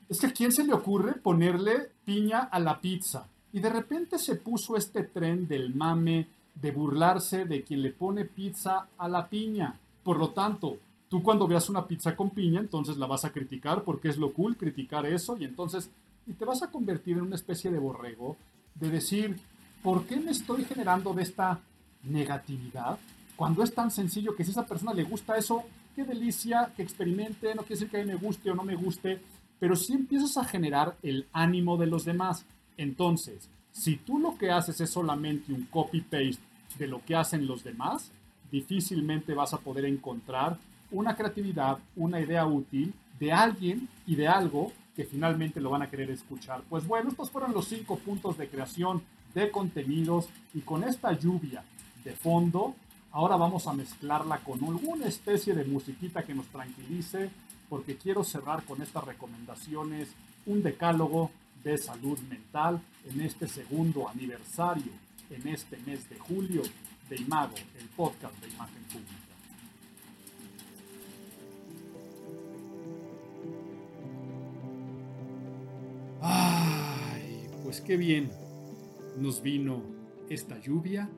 [SPEAKER 1] es que a quién se le ocurre ponerle piña a la pizza. Y de repente se puso este tren del mame de burlarse de quien le pone pizza a la piña. Por lo tanto, tú cuando veas una pizza con piña, entonces la vas a criticar porque es lo cool criticar eso y entonces y te vas a convertir en una especie de borrego de decir, ¿por qué me estoy generando de esta negatividad? Cuando es tan sencillo que si a esa persona le gusta eso, qué delicia, que experimente, no quiere decir que a mí me guste o no me guste, pero si empiezas a generar el ánimo de los demás. Entonces, si tú lo que haces es solamente un copy-paste de lo que hacen los demás, difícilmente vas a poder encontrar una creatividad, una idea útil de alguien y de algo que finalmente lo van a querer escuchar. Pues bueno, estos fueron los cinco puntos de creación de contenidos y con esta lluvia de fondo, ahora vamos a mezclarla con alguna especie de musiquita que nos tranquilice, porque quiero cerrar con estas recomendaciones, un decálogo de salud mental en este segundo aniversario, en este mes de julio de Imago, el podcast de imagen pública. Ay, pues qué bien nos vino esta lluvia,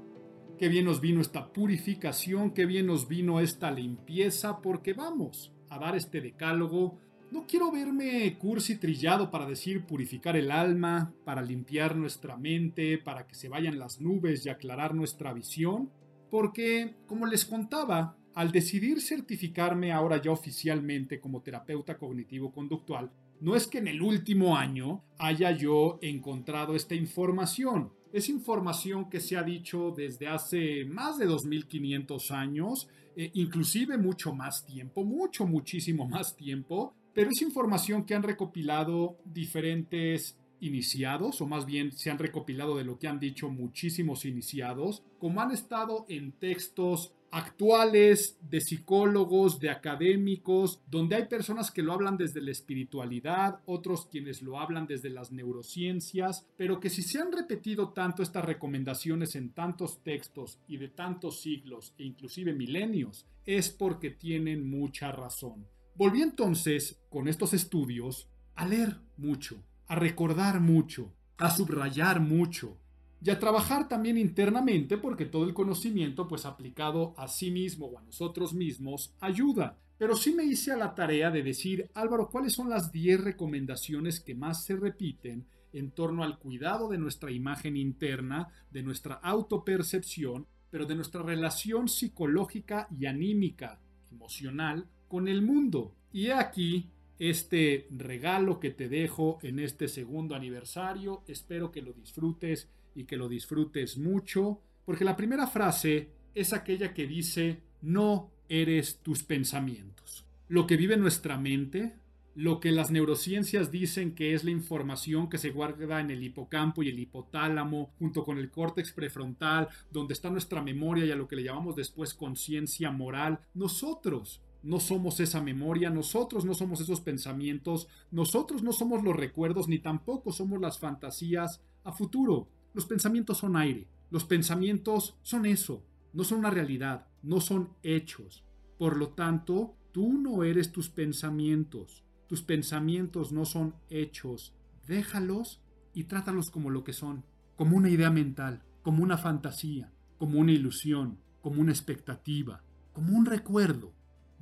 [SPEAKER 1] qué bien nos vino esta purificación, qué bien nos vino esta limpieza, porque vamos a dar este decálogo no quiero verme cursi trillado para decir purificar el alma, para limpiar nuestra mente, para que se vayan las nubes y aclarar nuestra visión, porque, como les contaba, al decidir certificarme ahora ya oficialmente como terapeuta cognitivo-conductual, no es que en el último año haya yo encontrado esta información. Es información que se ha dicho desde hace más de 2500 años, eh, inclusive mucho más tiempo, mucho, muchísimo más tiempo, pero es información que han recopilado diferentes iniciados, o más bien se han recopilado de lo que han dicho muchísimos iniciados, como han estado en textos actuales, de psicólogos, de académicos, donde hay personas que lo hablan desde la espiritualidad, otros quienes lo hablan desde las neurociencias, pero que si se han repetido tanto estas recomendaciones en tantos textos y de tantos siglos e inclusive milenios, es porque tienen mucha razón. Volví entonces, con estos estudios, a leer mucho, a recordar mucho, a subrayar mucho, y a trabajar también internamente porque todo el conocimiento pues aplicado a sí mismo o a nosotros mismos ayuda. Pero sí me hice a la tarea de decir, Álvaro, ¿cuáles son las 10 recomendaciones que más se repiten en torno al cuidado de nuestra imagen interna, de nuestra autopercepción, pero de nuestra relación psicológica y anímica, emocional, con el mundo? Y aquí este regalo que te dejo en este segundo aniversario. Espero que lo disfrutes y que lo disfrutes mucho, porque la primera frase es aquella que dice, no eres tus pensamientos. Lo que vive nuestra mente, lo que las neurociencias dicen que es la información que se guarda en el hipocampo y el hipotálamo, junto con el córtex prefrontal, donde está nuestra memoria y a lo que le llamamos después conciencia moral, nosotros no somos esa memoria, nosotros no somos esos pensamientos, nosotros no somos los recuerdos, ni tampoco somos las fantasías a futuro. Los pensamientos son aire. Los pensamientos son eso. No son una realidad. No son hechos. Por lo tanto, tú no eres tus pensamientos. Tus pensamientos no son hechos. Déjalos y trátalos como lo que son. Como una idea mental. Como una fantasía. Como una ilusión. Como una expectativa. Como un recuerdo.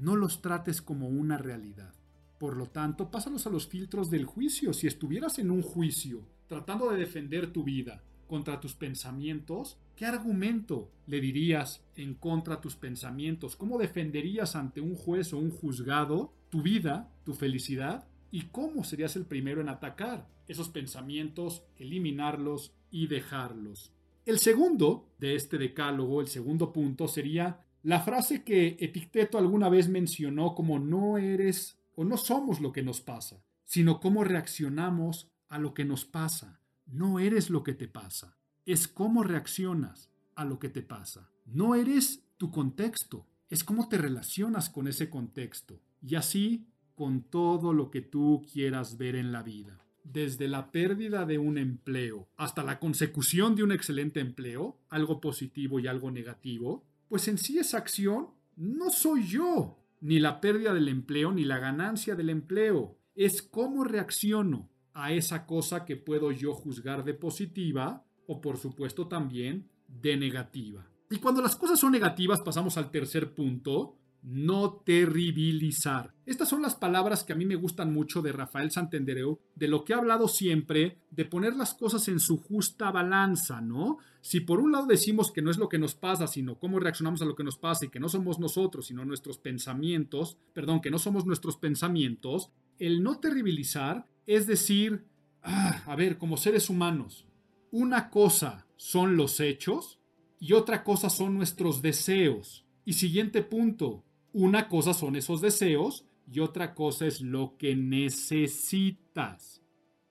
[SPEAKER 1] No los trates como una realidad. Por lo tanto, pásalos a los filtros del juicio. Si estuvieras en un juicio tratando de defender tu vida, contra tus pensamientos, ¿qué argumento le dirías en contra de tus pensamientos? ¿Cómo defenderías ante un juez o un juzgado tu vida, tu felicidad? ¿Y cómo serías el primero en atacar esos pensamientos, eliminarlos y dejarlos? El segundo de este decálogo, el segundo punto, sería la frase que Epicteto alguna vez mencionó como no eres o no somos lo que nos pasa, sino cómo reaccionamos a lo que nos pasa. No eres lo que te pasa, es cómo reaccionas a lo que te pasa. No eres tu contexto, es cómo te relacionas con ese contexto. Y así con todo lo que tú quieras ver en la vida. Desde la pérdida de un empleo hasta la consecución de un excelente empleo, algo positivo y algo negativo, pues en sí esa acción no soy yo, ni la pérdida del empleo ni la ganancia del empleo. Es cómo reacciono a esa cosa que puedo yo juzgar de positiva o por supuesto también de negativa. Y cuando las cosas son negativas pasamos al tercer punto, no terribilizar. Estas son las palabras que a mí me gustan mucho de Rafael Santandreu, de lo que ha hablado siempre, de poner las cosas en su justa balanza, ¿no? Si por un lado decimos que no es lo que nos pasa, sino cómo reaccionamos a lo que nos pasa y que no somos nosotros, sino nuestros pensamientos, perdón, que no somos nuestros pensamientos, el no terribilizar es decir, ah, a ver, como seres humanos, una cosa son los hechos y otra cosa son nuestros deseos. Y siguiente punto, una cosa son esos deseos y otra cosa es lo que necesitas.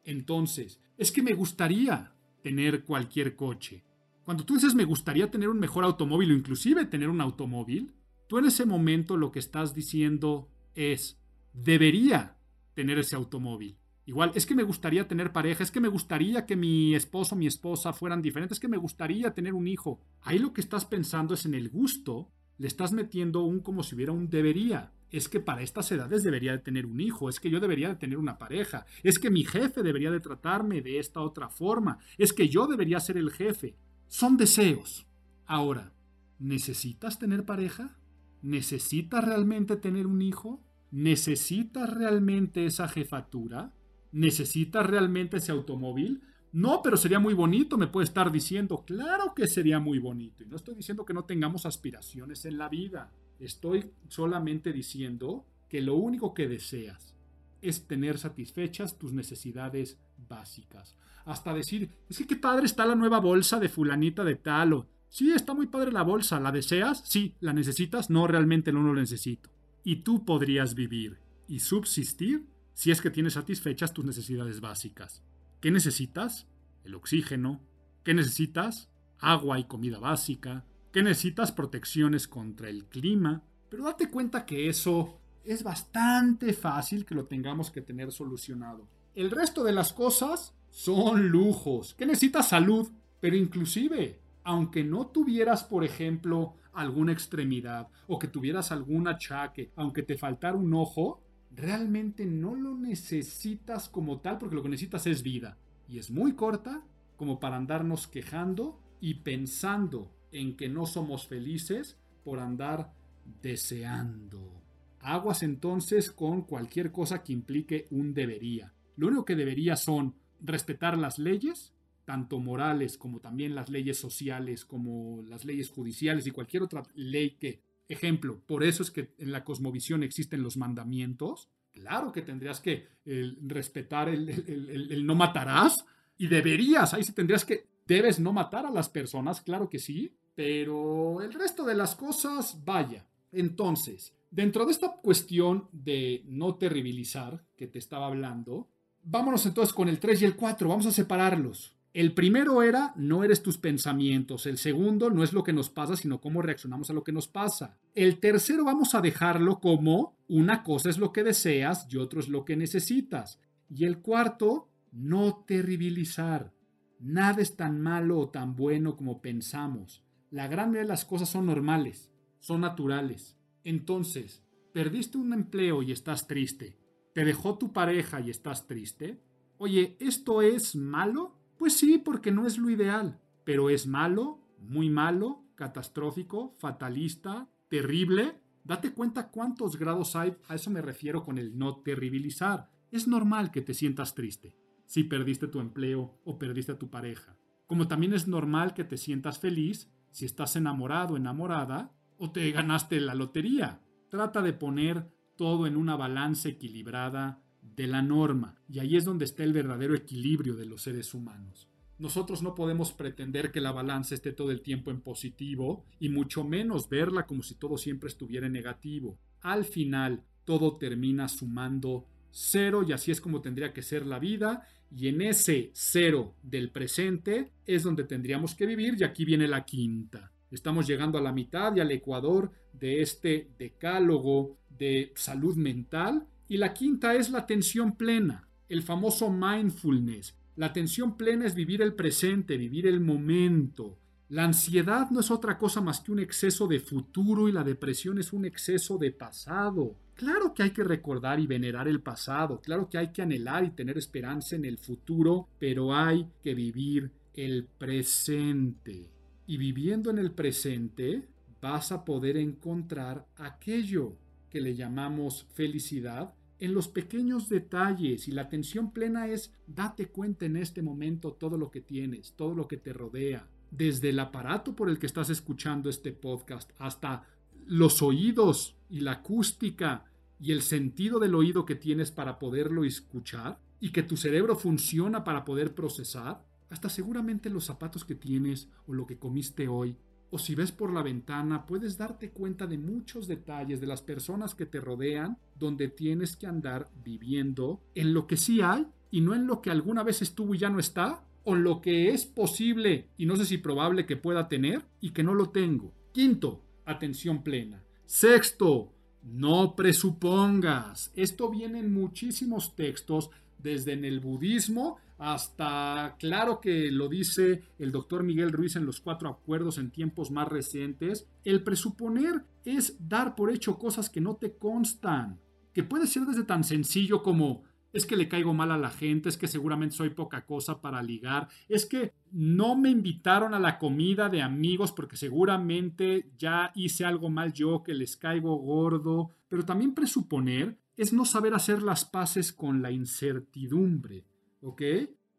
[SPEAKER 1] Entonces, es que me gustaría tener cualquier coche. Cuando tú dices me gustaría tener un mejor automóvil o inclusive tener un automóvil, tú en ese momento lo que estás diciendo es debería tener ese automóvil. Igual, es que me gustaría tener pareja, es que me gustaría que mi esposo o mi esposa fueran diferentes, es que me gustaría tener un hijo. Ahí lo que estás pensando es en el gusto, le estás metiendo un como si hubiera un debería. Es que para estas edades debería de tener un hijo, es que yo debería de tener una pareja, es que mi jefe debería de tratarme de esta otra forma, es que yo debería ser el jefe. Son deseos. Ahora, ¿necesitas tener pareja? ¿Necesitas realmente tener un hijo? ¿Necesitas realmente esa jefatura? ¿Necesitas realmente ese automóvil? No, pero sería muy bonito, me puede estar diciendo. Claro que sería muy bonito. Y no estoy diciendo que no tengamos aspiraciones en la vida. Estoy solamente diciendo que lo único que deseas es tener satisfechas tus necesidades básicas. Hasta decir, es que qué padre está la nueva bolsa de fulanita de tal o... Sí, está muy padre la bolsa, ¿la deseas? Sí, ¿la necesitas? No, realmente no lo necesito. Y tú podrías vivir y subsistir si es que tienes satisfechas tus necesidades básicas. ¿Qué necesitas? El oxígeno. ¿Qué necesitas? Agua y comida básica. ¿Qué necesitas? Protecciones contra el clima. Pero date cuenta que eso es bastante fácil que lo tengamos que tener solucionado. El resto de las cosas son lujos. ¿Qué necesitas? Salud. Pero inclusive, aunque no tuvieras, por ejemplo, alguna extremidad o que tuvieras algún achaque, aunque te faltara un ojo, realmente no lo necesitas como tal porque lo que necesitas es vida. Y es muy corta como para andarnos quejando y pensando en que no somos felices por andar deseando. Aguas entonces con cualquier cosa que implique un debería. Lo único que debería son respetar las leyes, tanto morales como también las leyes sociales, como las leyes judiciales y cualquier otra ley que, ejemplo, por eso es que en la cosmovisión existen los mandamientos. Claro que tendrías que respetar el, el no matarás y deberías, ahí sí tendrías que, debes no matar a las personas, claro que sí, pero el resto de las cosas, vaya. Entonces, dentro de esta cuestión de no terribilizar que te estaba hablando, vámonos entonces con el 3 y el 4, vamos a separarlos. El primero era no eres tus pensamientos, el segundo no es lo que nos pasa, sino cómo reaccionamos a lo que nos pasa. El tercero vamos a dejarlo como una cosa es lo que deseas y otro es lo que necesitas. Y el cuarto, no terribilizar. Nada es tan malo o tan bueno como pensamos. La gran mayoría de las cosas son normales, son naturales. Entonces, perdiste un empleo y estás triste. ¿Te dejó tu pareja y estás triste? Oye, ¿esto es malo? Pues sí, porque no es lo ideal. Pero es malo, muy malo, catastrófico, fatalista, terrible. Date cuenta cuántos grados hay, a eso me refiero con el no terribilizar. Es normal que te sientas triste si perdiste tu empleo o perdiste a tu pareja. Como también es normal que te sientas feliz si estás enamorado, enamorada, o te ganaste la lotería. Trata de poner todo en una balanza equilibrada de la norma, y ahí es donde está el verdadero equilibrio de los seres humanos. Nosotros no podemos pretender que la balanza esté todo el tiempo en positivo, y mucho menos verla como si todo siempre estuviera en negativo. Al final, todo termina sumando cero y así es como tendría que ser la vida y en ese cero del presente es donde tendríamos que vivir y aquí viene la quinta. Estamos llegando a la mitad y al ecuador de este decálogo de salud mental y la quinta es la atención plena, el famoso mindfulness. La atención plena es vivir el presente, vivir el momento. La ansiedad no es otra cosa más que un exceso de futuro y la depresión es un exceso de pasado. Claro que hay que recordar y venerar el pasado, claro que hay que anhelar y tener esperanza en el futuro, pero hay que vivir el presente. Y viviendo en el presente vas a poder encontrar aquello que le llamamos felicidad en los pequeños detalles y la atención plena es date cuenta en este momento todo lo que tienes, todo lo que te rodea, desde el aparato por el que estás escuchando este podcast hasta los oídos y la acústica y el sentido del oído que tienes para poderlo escuchar y que tu cerebro funciona para poder procesar, hasta seguramente los zapatos que tienes o lo que comiste hoy, o si ves por la ventana, puedes darte cuenta de muchos detalles de las personas que te rodean, donde tienes que andar viviendo en lo que sí hay y no en lo que alguna vez estuvo y ya no está, o lo que es posible y no sé si probable que pueda tener y que no lo tengo. Quinto, atención plena. Sexto, no presupongas. Esto viene en muchísimos textos, desde en el budismo hasta, claro que lo dice el doctor Miguel Ruiz en los cuatro acuerdos en tiempos más recientes, el presuponer es dar por hecho cosas que no te constan, que puede ser desde tan sencillo como es que le caigo mal a la gente, es que seguramente soy poca cosa para ligar, es que no me invitaron a la comida de amigos porque seguramente ya hice algo mal yo, que les caigo gordo, pero también presuponer es no saber hacer las paces con la incertidumbre, ¿ok?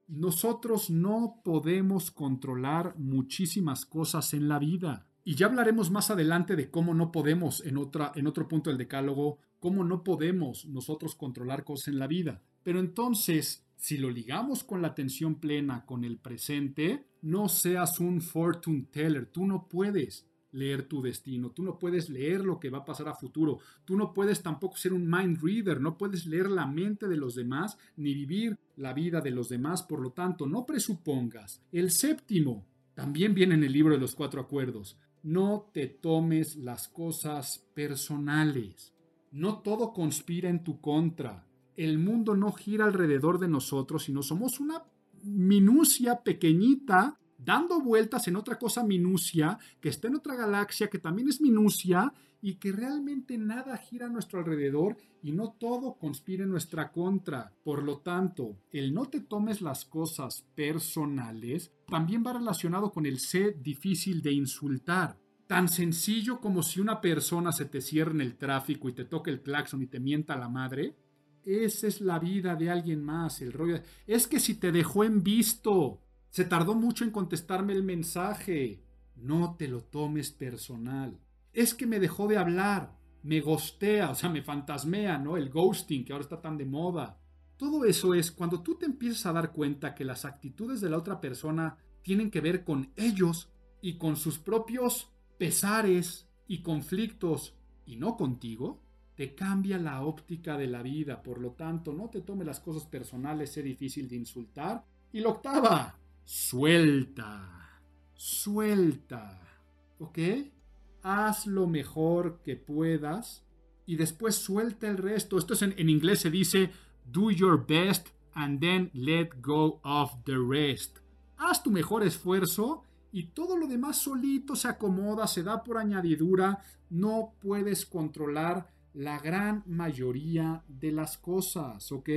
[SPEAKER 1] Nosotros no podemos controlar muchísimas cosas en la vida. Y ya hablaremos más adelante de cómo no podemos en, otra, en otro punto del decálogo cómo no podemos nosotros controlar cosas en la vida. Pero entonces, si lo ligamos con la atención plena, con el presente, no seas un fortune teller, tú no puedes leer tu destino, tú no puedes leer lo que va a pasar a futuro, tú no puedes tampoco ser un mind reader, no puedes leer la mente de los demás ni vivir la vida de los demás, por lo tanto, no presupongas. El séptimo también viene en el libro de los cuatro acuerdos, no te tomes las cosas personales. No todo conspira en tu contra. El mundo no gira alrededor de nosotros, sino somos una minucia pequeñita dando vueltas en otra cosa minucia, que está en otra galaxia, que también es minucia, y que realmente nada gira a nuestro alrededor y no todo conspira en nuestra contra. Por lo tanto, el no te tomes las cosas personales también va relacionado con el ser difícil de insultar. Tan sencillo como si una persona se te cierra en el tráfico y te toque el claxon y te mienta la madre. Esa es la vida de alguien más, el rollo. Es que si te dejó en visto, se tardó mucho en contestarme el mensaje. No te lo tomes personal. Es que me dejó de hablar, me gostea, o sea, me fantasmea, ¿no? El ghosting, que ahora está tan de moda. Todo eso es cuando tú te empiezas a dar cuenta que las actitudes de la otra persona tienen que ver con ellos y con sus propios pesares y conflictos y no contigo, te cambia la óptica de la vida. Por lo tanto, no te tome las cosas personales, es difícil de insultar. Y la octava, suelta, suelta, ¿ok? Haz lo mejor que puedas y después suelta el resto. Esto es en, en inglés se dice do your best and then let go of the rest. Haz tu mejor esfuerzo y todo lo demás solito se acomoda, se da por añadidura. No puedes controlar la gran mayoría de las cosas, ¿ok?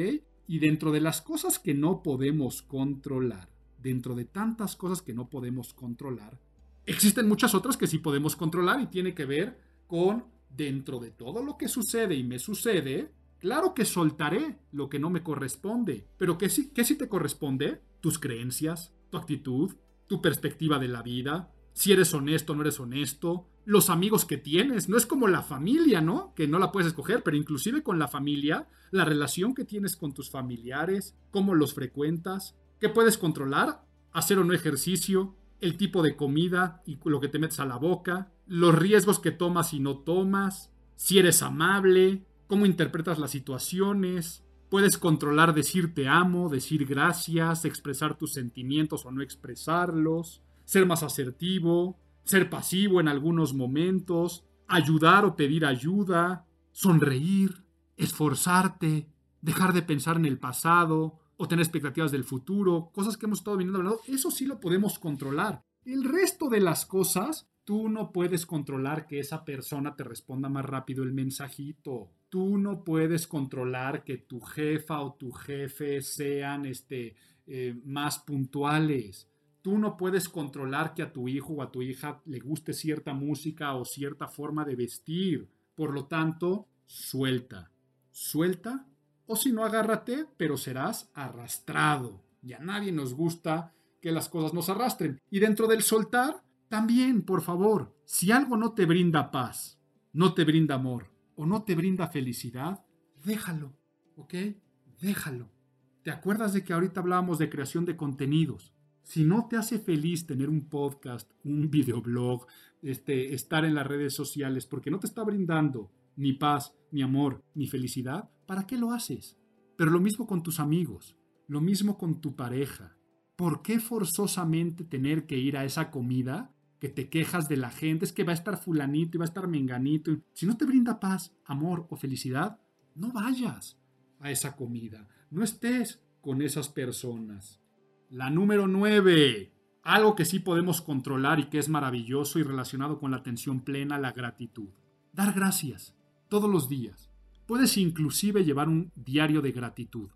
[SPEAKER 1] Y dentro de las cosas que no podemos controlar, dentro de tantas cosas que no podemos controlar, existen muchas otras que sí podemos controlar y tiene que ver con dentro de todo lo que sucede y me sucede, claro que soltaré lo que no me corresponde, pero ¿qué sí, qué sí te corresponde? Tus creencias, tu actitud, tu perspectiva de la vida, si eres honesto o no eres honesto, los amigos que tienes, no es como la familia, ¿no? Que no la puedes escoger, pero inclusive con la familia, la relación que tienes con tus familiares, cómo los frecuentas, ¿Qué puedes controlar? Hacer o no ejercicio, el tipo de comida y lo que te metes a la boca, los riesgos que tomas y no tomas, si eres amable, cómo interpretas las situaciones, puedes controlar decir te amo, decir gracias, expresar tus sentimientos o no expresarlos, ser más asertivo, ser pasivo en algunos momentos, ayudar o pedir ayuda, sonreír, esforzarte, dejar de pensar en el pasado, o tener expectativas del futuro, cosas que hemos estado viniendo hablando, eso sí lo podemos controlar. El resto de las cosas, tú no puedes controlar que esa persona te responda más rápido el mensajito. Tú no puedes controlar que tu jefa o tu jefe sean este, eh, más puntuales. Tú no puedes controlar que a tu hijo o a tu hija le guste cierta música o cierta forma de vestir. Por lo tanto, suelta. Suelta o si no, agárrate, pero serás arrastrado. Y a nadie nos gusta que las cosas nos arrastren. Y dentro del soltar, también, por favor, si algo no te brinda paz, no te brinda amor o no te brinda felicidad, déjalo, ¿ok? Déjalo. ¿Te acuerdas de que ahorita hablábamos de creación de contenidos? Si no te hace feliz tener un podcast, un videoblog, este, estar en las redes sociales, porque no te está brindando ni paz, ni amor, ni felicidad, ¿para qué lo haces? Pero lo mismo con tus amigos, lo mismo con tu pareja. ¿Por qué forzosamente tener que ir a esa comida que te quejas de la gente? Es que va a estar fulanito y va a estar menganito. Si no te brinda paz, amor o felicidad, no vayas a esa comida. No estés con esas personas. La número nueve. Algo que sí podemos controlar y que es maravilloso y relacionado con la atención plena, la gratitud. Dar gracias todos los días. Puedes inclusive llevar un diario de gratitud.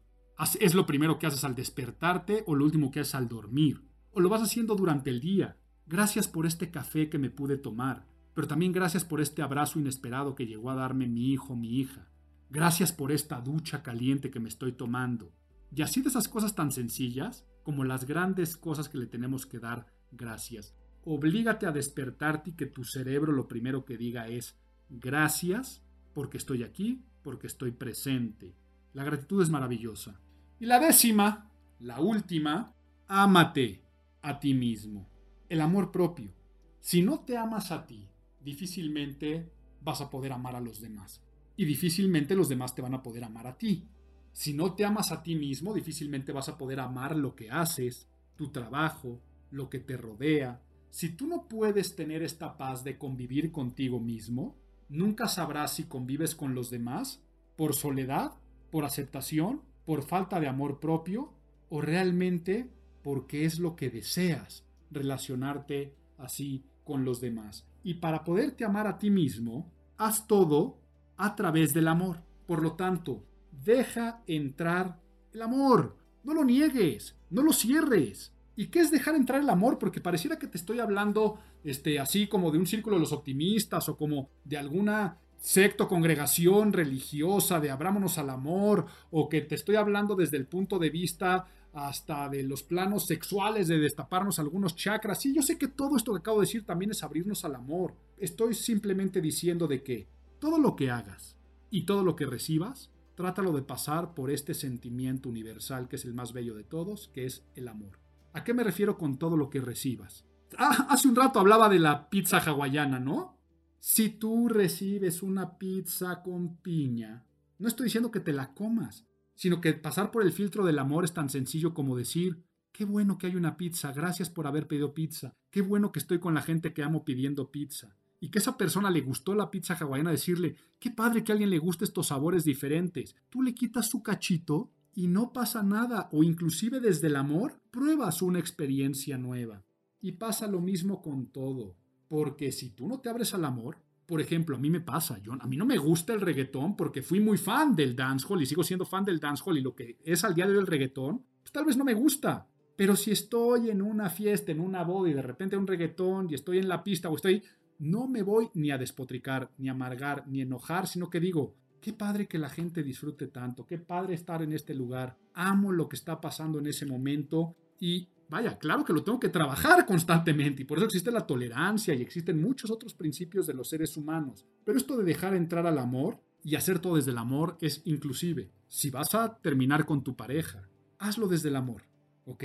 [SPEAKER 1] Es lo primero que haces al despertarte o lo último que haces al dormir. O lo vas haciendo durante el día. Gracias por este café que me pude tomar, pero también gracias por este abrazo inesperado que llegó a darme mi hijo, mi hija. Gracias por esta ducha caliente que me estoy tomando. Y así de esas cosas tan sencillas como las grandes cosas que le tenemos que dar gracias. Oblígate a despertarte y que tu cerebro lo primero que diga es gracias porque estoy aquí, porque estoy presente. La gratitud es maravillosa. Y la décima, la última, ámate a ti mismo. El amor propio. Si no te amas a ti, difícilmente vas a poder amar a los demás. Y difícilmente los demás te van a poder amar a ti. Si no te amas a ti mismo, difícilmente vas a poder amar lo que haces, tu trabajo, lo que te rodea. Si tú no puedes tener esta paz de convivir contigo mismo, nunca sabrás si convives con los demás por soledad, por aceptación, por falta de amor propio o realmente porque es lo que deseas relacionarte así con los demás. Y para poderte amar a ti mismo, haz todo a través del amor. Por lo tanto, deja entrar el amor. No lo niegues, no lo cierres. ¿Y qué es dejar entrar el amor? Porque pareciera que te estoy hablando este, así como de un círculo de los optimistas o como de alguna secto, congregación religiosa, de abrámonos al amor, o que te estoy hablando desde el punto de vista hasta de los planos sexuales, de destaparnos algunos chakras. Sí, yo sé que todo esto que acabo de decir también es abrirnos al amor. Estoy simplemente diciendo de que todo lo que hagas y todo lo que recibas trátalo de pasar por este sentimiento universal que es el más bello de todos, que es el amor. ¿A qué me refiero con todo lo que recibas? Ah, hace un rato hablaba de la pizza hawaiana, ¿no? Si tú recibes una pizza con piña, no estoy diciendo que te la comas, sino que pasar por el filtro del amor es tan sencillo como decir, qué bueno que hay una pizza, gracias por haber pedido pizza, qué bueno que estoy con la gente que amo pidiendo pizza y que esa persona le gustó la pizza hawaiana, decirle, qué padre que a alguien le guste estos sabores diferentes. Tú le quitas su cachito y no pasa nada, o inclusive desde el amor pruebas una experiencia nueva. Y pasa lo mismo con todo, porque si tú no te abres al amor, por ejemplo, a mí me pasa, yo, a mí no me gusta el reggaetón porque fui muy fan del dancehall y sigo siendo fan del dancehall y lo que es al día de hoy el reggaetón, pues tal vez no me gusta. Pero si estoy en una fiesta, en una boda y de repente un reggaetón y estoy en la pista o estoy, no me voy ni a despotricar, ni a amargar, ni a enojar, sino que digo, qué padre que la gente disfrute tanto, qué padre estar en este lugar, amo lo que está pasando en ese momento y vaya, claro que lo tengo que trabajar constantemente y por eso existe la tolerancia y existen muchos otros principios de los seres humanos. Pero esto de dejar entrar al amor y hacer todo desde el amor es inclusive, si vas a terminar con tu pareja, hazlo desde el amor, ¿ok?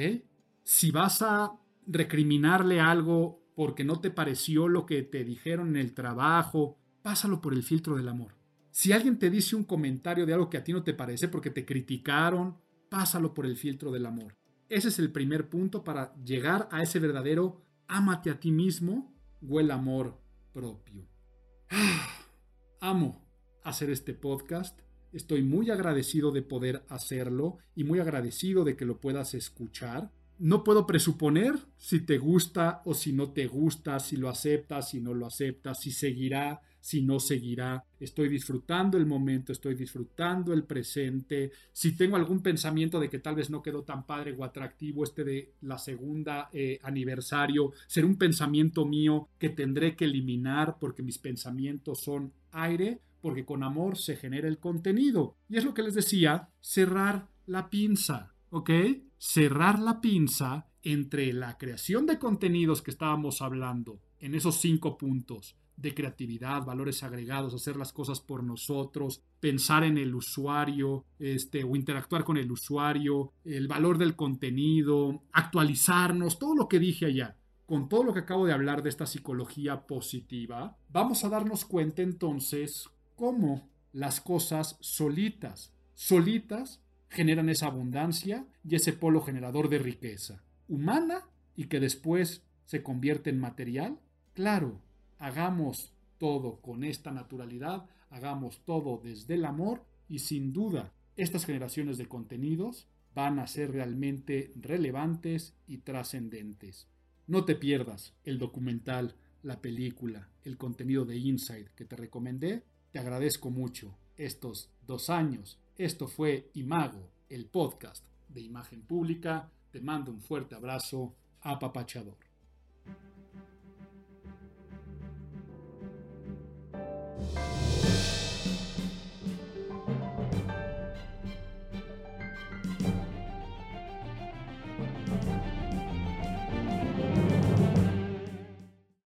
[SPEAKER 1] Si vas a recriminarle algo porque no te pareció lo que te dijeron en el trabajo, pásalo por el filtro del amor. Si alguien te dice un comentario de algo que a ti no te parece porque te criticaron, pásalo por el filtro del amor. Ese es el primer punto para llegar a ese verdadero ámate a ti mismo o el amor propio. Amo hacer este podcast. Estoy muy agradecido de poder hacerlo y muy agradecido de que lo puedas escuchar no puedo presuponer si te gusta o si no te gusta, si lo aceptas, si no lo aceptas, si seguirá, si no seguirá. Estoy disfrutando el momento, estoy disfrutando el presente. Si tengo algún pensamiento de que tal vez no quedó tan padre o atractivo este de la segunda eh, aniversario, será un pensamiento mío que tendré que eliminar porque mis pensamientos son aire, porque con amor se genera el contenido. Y es lo que les decía, cerrar la pinza, ¿ok? Cerrar la pinza entre la creación de contenidos que estábamos hablando en esos cinco puntos de creatividad, valores agregados, hacer las cosas por nosotros, pensar en el usuario, este, o interactuar con el usuario, el valor del contenido, actualizarnos, todo lo que dije allá. Con todo lo que acabo de hablar de esta psicología positiva, vamos a darnos cuenta entonces cómo las cosas solitas, solitas generan esa abundancia y ese polo generador de riqueza humana y que después se convierte en material? Claro, hagamos todo con esta naturalidad, hagamos todo desde el amor y sin duda estas generaciones de contenidos van a ser realmente relevantes y trascendentes. No te pierdas el documental, la película, el contenido de Inside que te recomendé. Te agradezco mucho estos dos años esto fue Imago, el podcast de imagen pública. Te mando un fuerte abrazo apapachador.